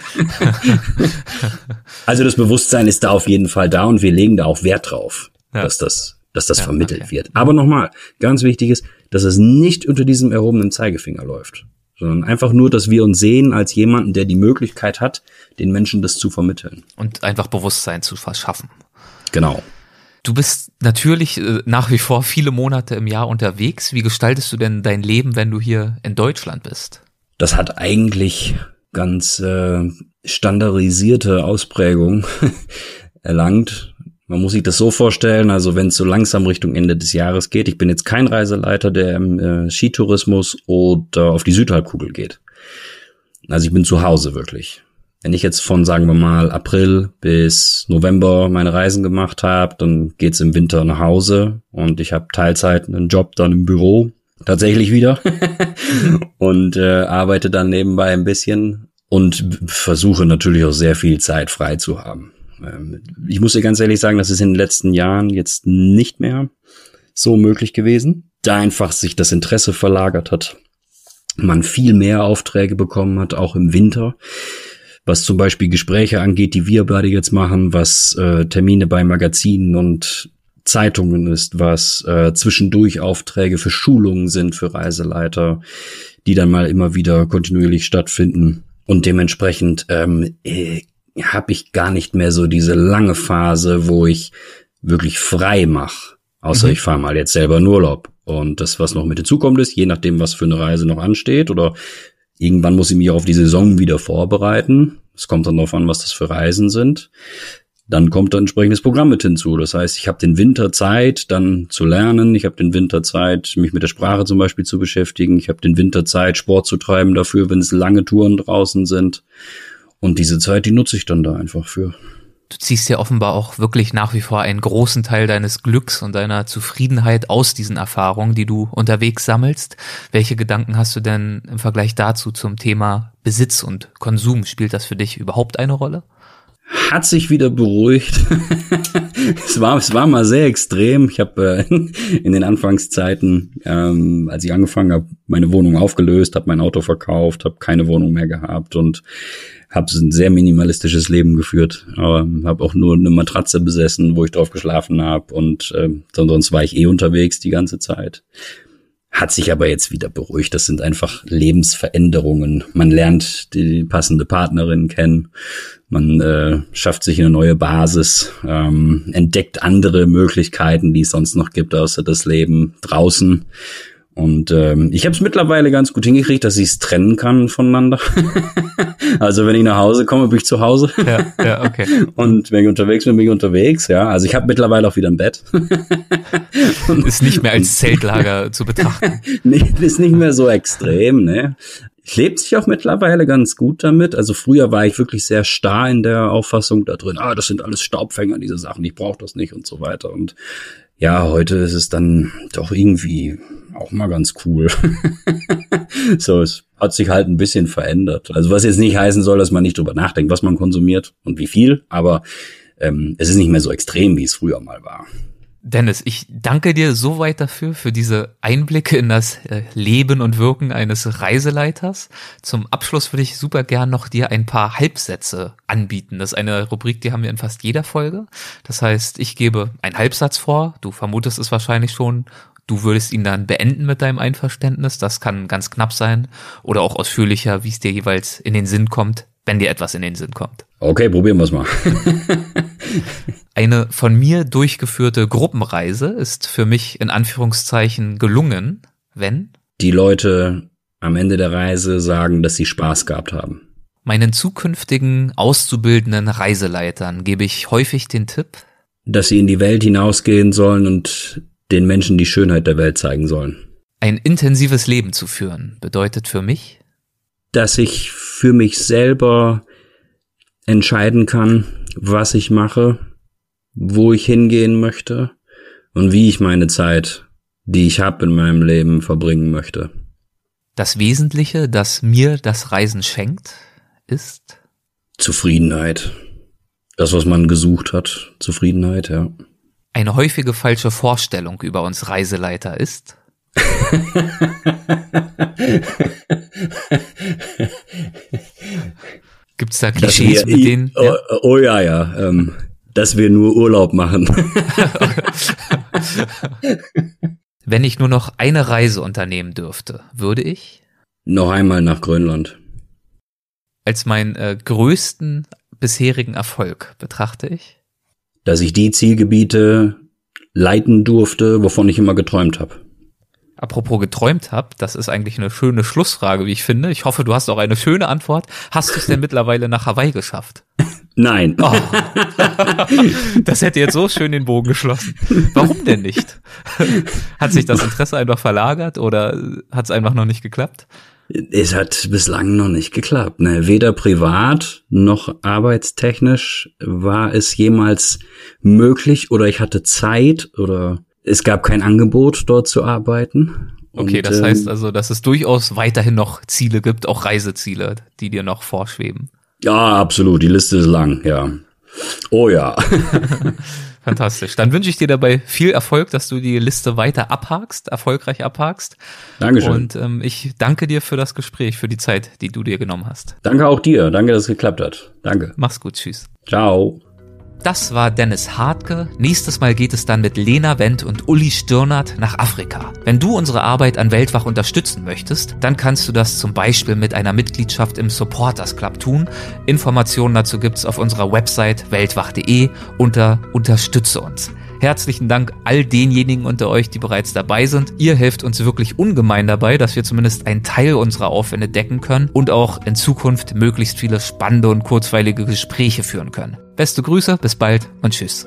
also das Bewusstsein ist da auf jeden Fall da und wir legen da auch Wert drauf, ja. dass das dass das ja, vermittelt okay. wird. Aber nochmal, ganz wichtig ist, dass es nicht unter diesem erhobenen Zeigefinger läuft, sondern einfach nur, dass wir uns sehen als jemanden, der die Möglichkeit hat, den Menschen das zu vermitteln. Und einfach Bewusstsein zu verschaffen. Genau. Du bist natürlich äh, nach wie vor viele Monate im Jahr unterwegs. Wie gestaltest du denn dein Leben, wenn du hier in Deutschland bist? Das hat eigentlich ganz äh, standardisierte Ausprägung erlangt. Man muss sich das so vorstellen, also wenn es so langsam Richtung Ende des Jahres geht, ich bin jetzt kein Reiseleiter, der im äh, Skitourismus oder auf die Südhalbkugel geht. Also ich bin zu Hause wirklich. Wenn ich jetzt von, sagen wir mal, April bis November meine Reisen gemacht habe, dann geht's im Winter nach Hause und ich habe Teilzeit einen Job dann im Büro, tatsächlich wieder, und äh, arbeite dann nebenbei ein bisschen und versuche natürlich auch sehr viel Zeit frei zu haben. Ähm, ich muss dir ganz ehrlich sagen, das ist in den letzten Jahren jetzt nicht mehr so möglich gewesen, da einfach sich das Interesse verlagert hat, man viel mehr Aufträge bekommen hat, auch im Winter was zum Beispiel Gespräche angeht, die wir beide jetzt machen, was äh, Termine bei Magazinen und Zeitungen ist, was äh, zwischendurch Aufträge für Schulungen sind für Reiseleiter, die dann mal immer wieder kontinuierlich stattfinden. Und dementsprechend ähm, äh, habe ich gar nicht mehr so diese lange Phase, wo ich wirklich frei mache. Außer mhm. ich fahre mal jetzt selber in Urlaub. Und das, was noch mit hinzukommt, ist, je nachdem, was für eine Reise noch ansteht oder Irgendwann muss ich mich auf die Saison wieder vorbereiten. Es kommt dann darauf an, was das für Reisen sind. Dann kommt ein entsprechendes Programm mit hinzu. Das heißt, ich habe den Winter Zeit, dann zu lernen. Ich habe den Winter Zeit, mich mit der Sprache zum Beispiel zu beschäftigen. Ich habe den Winter Zeit, Sport zu treiben dafür, wenn es lange Touren draußen sind. Und diese Zeit, die nutze ich dann da einfach für du ziehst ja offenbar auch wirklich nach wie vor einen großen Teil deines Glücks und deiner Zufriedenheit aus diesen Erfahrungen, die du unterwegs sammelst. Welche Gedanken hast du denn im Vergleich dazu zum Thema Besitz und Konsum? Spielt das für dich überhaupt eine Rolle? Hat sich wieder beruhigt. es, war, es war mal sehr extrem. Ich habe äh, in den Anfangszeiten, ähm, als ich angefangen habe, meine Wohnung aufgelöst, habe mein Auto verkauft, habe keine Wohnung mehr gehabt und habe ein sehr minimalistisches Leben geführt, aber habe auch nur eine Matratze besessen, wo ich drauf geschlafen habe und äh, sonst war ich eh unterwegs die ganze Zeit. Hat sich aber jetzt wieder beruhigt. Das sind einfach Lebensveränderungen. Man lernt die passende Partnerin kennen, man äh, schafft sich eine neue Basis, ähm, entdeckt andere Möglichkeiten, die es sonst noch gibt, außer das Leben draußen und ähm, ich habe es mittlerweile ganz gut hingekriegt, dass ich es trennen kann voneinander. also wenn ich nach Hause komme, bin ich zu Hause. ja, ja, okay. Und wenn ich unterwegs bin, bin ich unterwegs. Ja, also ich habe mittlerweile auch wieder ein Bett. ist nicht mehr als Zeltlager zu betrachten. nee, ist nicht mehr so extrem. Ne, lebt sich auch mittlerweile ganz gut damit. Also früher war ich wirklich sehr starr in der Auffassung da drin. Ah, das sind alles Staubfänger, diese Sachen. Ich brauche das nicht und so weiter. Und ja, heute ist es dann doch irgendwie auch mal ganz cool. so, es hat sich halt ein bisschen verändert. Also was jetzt nicht heißen soll, dass man nicht drüber nachdenkt, was man konsumiert und wie viel, aber ähm, es ist nicht mehr so extrem, wie es früher mal war. Dennis, ich danke dir so weit dafür, für diese Einblicke in das äh, Leben und Wirken eines Reiseleiters. Zum Abschluss würde ich super gern noch dir ein paar Halbsätze anbieten. Das ist eine Rubrik, die haben wir in fast jeder Folge. Das heißt, ich gebe einen Halbsatz vor, du vermutest es wahrscheinlich schon, du würdest ihn dann beenden mit deinem Einverständnis. Das kann ganz knapp sein oder auch ausführlicher, wie es dir jeweils in den Sinn kommt, wenn dir etwas in den Sinn kommt. Okay, probieren wir es mal. Eine von mir durchgeführte Gruppenreise ist für mich in Anführungszeichen gelungen, wenn die Leute am Ende der Reise sagen, dass sie Spaß gehabt haben. Meinen zukünftigen auszubildenden Reiseleitern gebe ich häufig den Tipp, dass sie in die Welt hinausgehen sollen und den Menschen die Schönheit der Welt zeigen sollen. Ein intensives Leben zu führen bedeutet für mich, dass ich für mich selber entscheiden kann, was ich mache wo ich hingehen möchte und wie ich meine Zeit, die ich habe in meinem Leben, verbringen möchte. Das Wesentliche, das mir das Reisen schenkt, ist Zufriedenheit. Das, was man gesucht hat, Zufriedenheit, ja. Eine häufige falsche Vorstellung über uns Reiseleiter ist Gibt's da Klischees wir, mit denen? Oh, ja? oh ja, ja. Ähm, dass wir nur Urlaub machen. Wenn ich nur noch eine Reise unternehmen dürfte, würde ich? Noch einmal nach Grönland. Als meinen äh, größten bisherigen Erfolg betrachte ich? Dass ich die Zielgebiete leiten durfte, wovon ich immer geträumt habe. Apropos geträumt habe, das ist eigentlich eine schöne Schlussfrage, wie ich finde. Ich hoffe, du hast auch eine schöne Antwort. Hast du es denn mittlerweile nach Hawaii geschafft? Nein. Oh. Das hätte jetzt so schön den Bogen geschlossen. Warum denn nicht? Hat sich das Interesse einfach verlagert oder hat es einfach noch nicht geklappt? Es hat bislang noch nicht geklappt. Ne? Weder privat noch arbeitstechnisch war es jemals möglich oder ich hatte Zeit oder es gab kein Angebot, dort zu arbeiten. Okay, Und, das ähm, heißt also, dass es durchaus weiterhin noch Ziele gibt, auch Reiseziele, die dir noch vorschweben. Ja, absolut. Die Liste ist lang, ja. Oh ja. Fantastisch. Dann wünsche ich dir dabei viel Erfolg, dass du die Liste weiter abhakst, erfolgreich abhakst. Dankeschön. Und ähm, ich danke dir für das Gespräch, für die Zeit, die du dir genommen hast. Danke auch dir. Danke, dass es geklappt hat. Danke. Mach's gut, tschüss. Ciao. Das war Dennis Hartke. Nächstes Mal geht es dann mit Lena Wendt und Uli Stirnert nach Afrika. Wenn du unsere Arbeit an Weltwach unterstützen möchtest, dann kannst du das zum Beispiel mit einer Mitgliedschaft im Supporters Club tun. Informationen dazu gibt's auf unserer Website weltwach.de unter Unterstütze uns. Herzlichen Dank all denjenigen unter euch, die bereits dabei sind. Ihr helft uns wirklich ungemein dabei, dass wir zumindest einen Teil unserer Aufwände decken können und auch in Zukunft möglichst viele spannende und kurzweilige Gespräche führen können. Beste Grüße, bis bald und tschüss.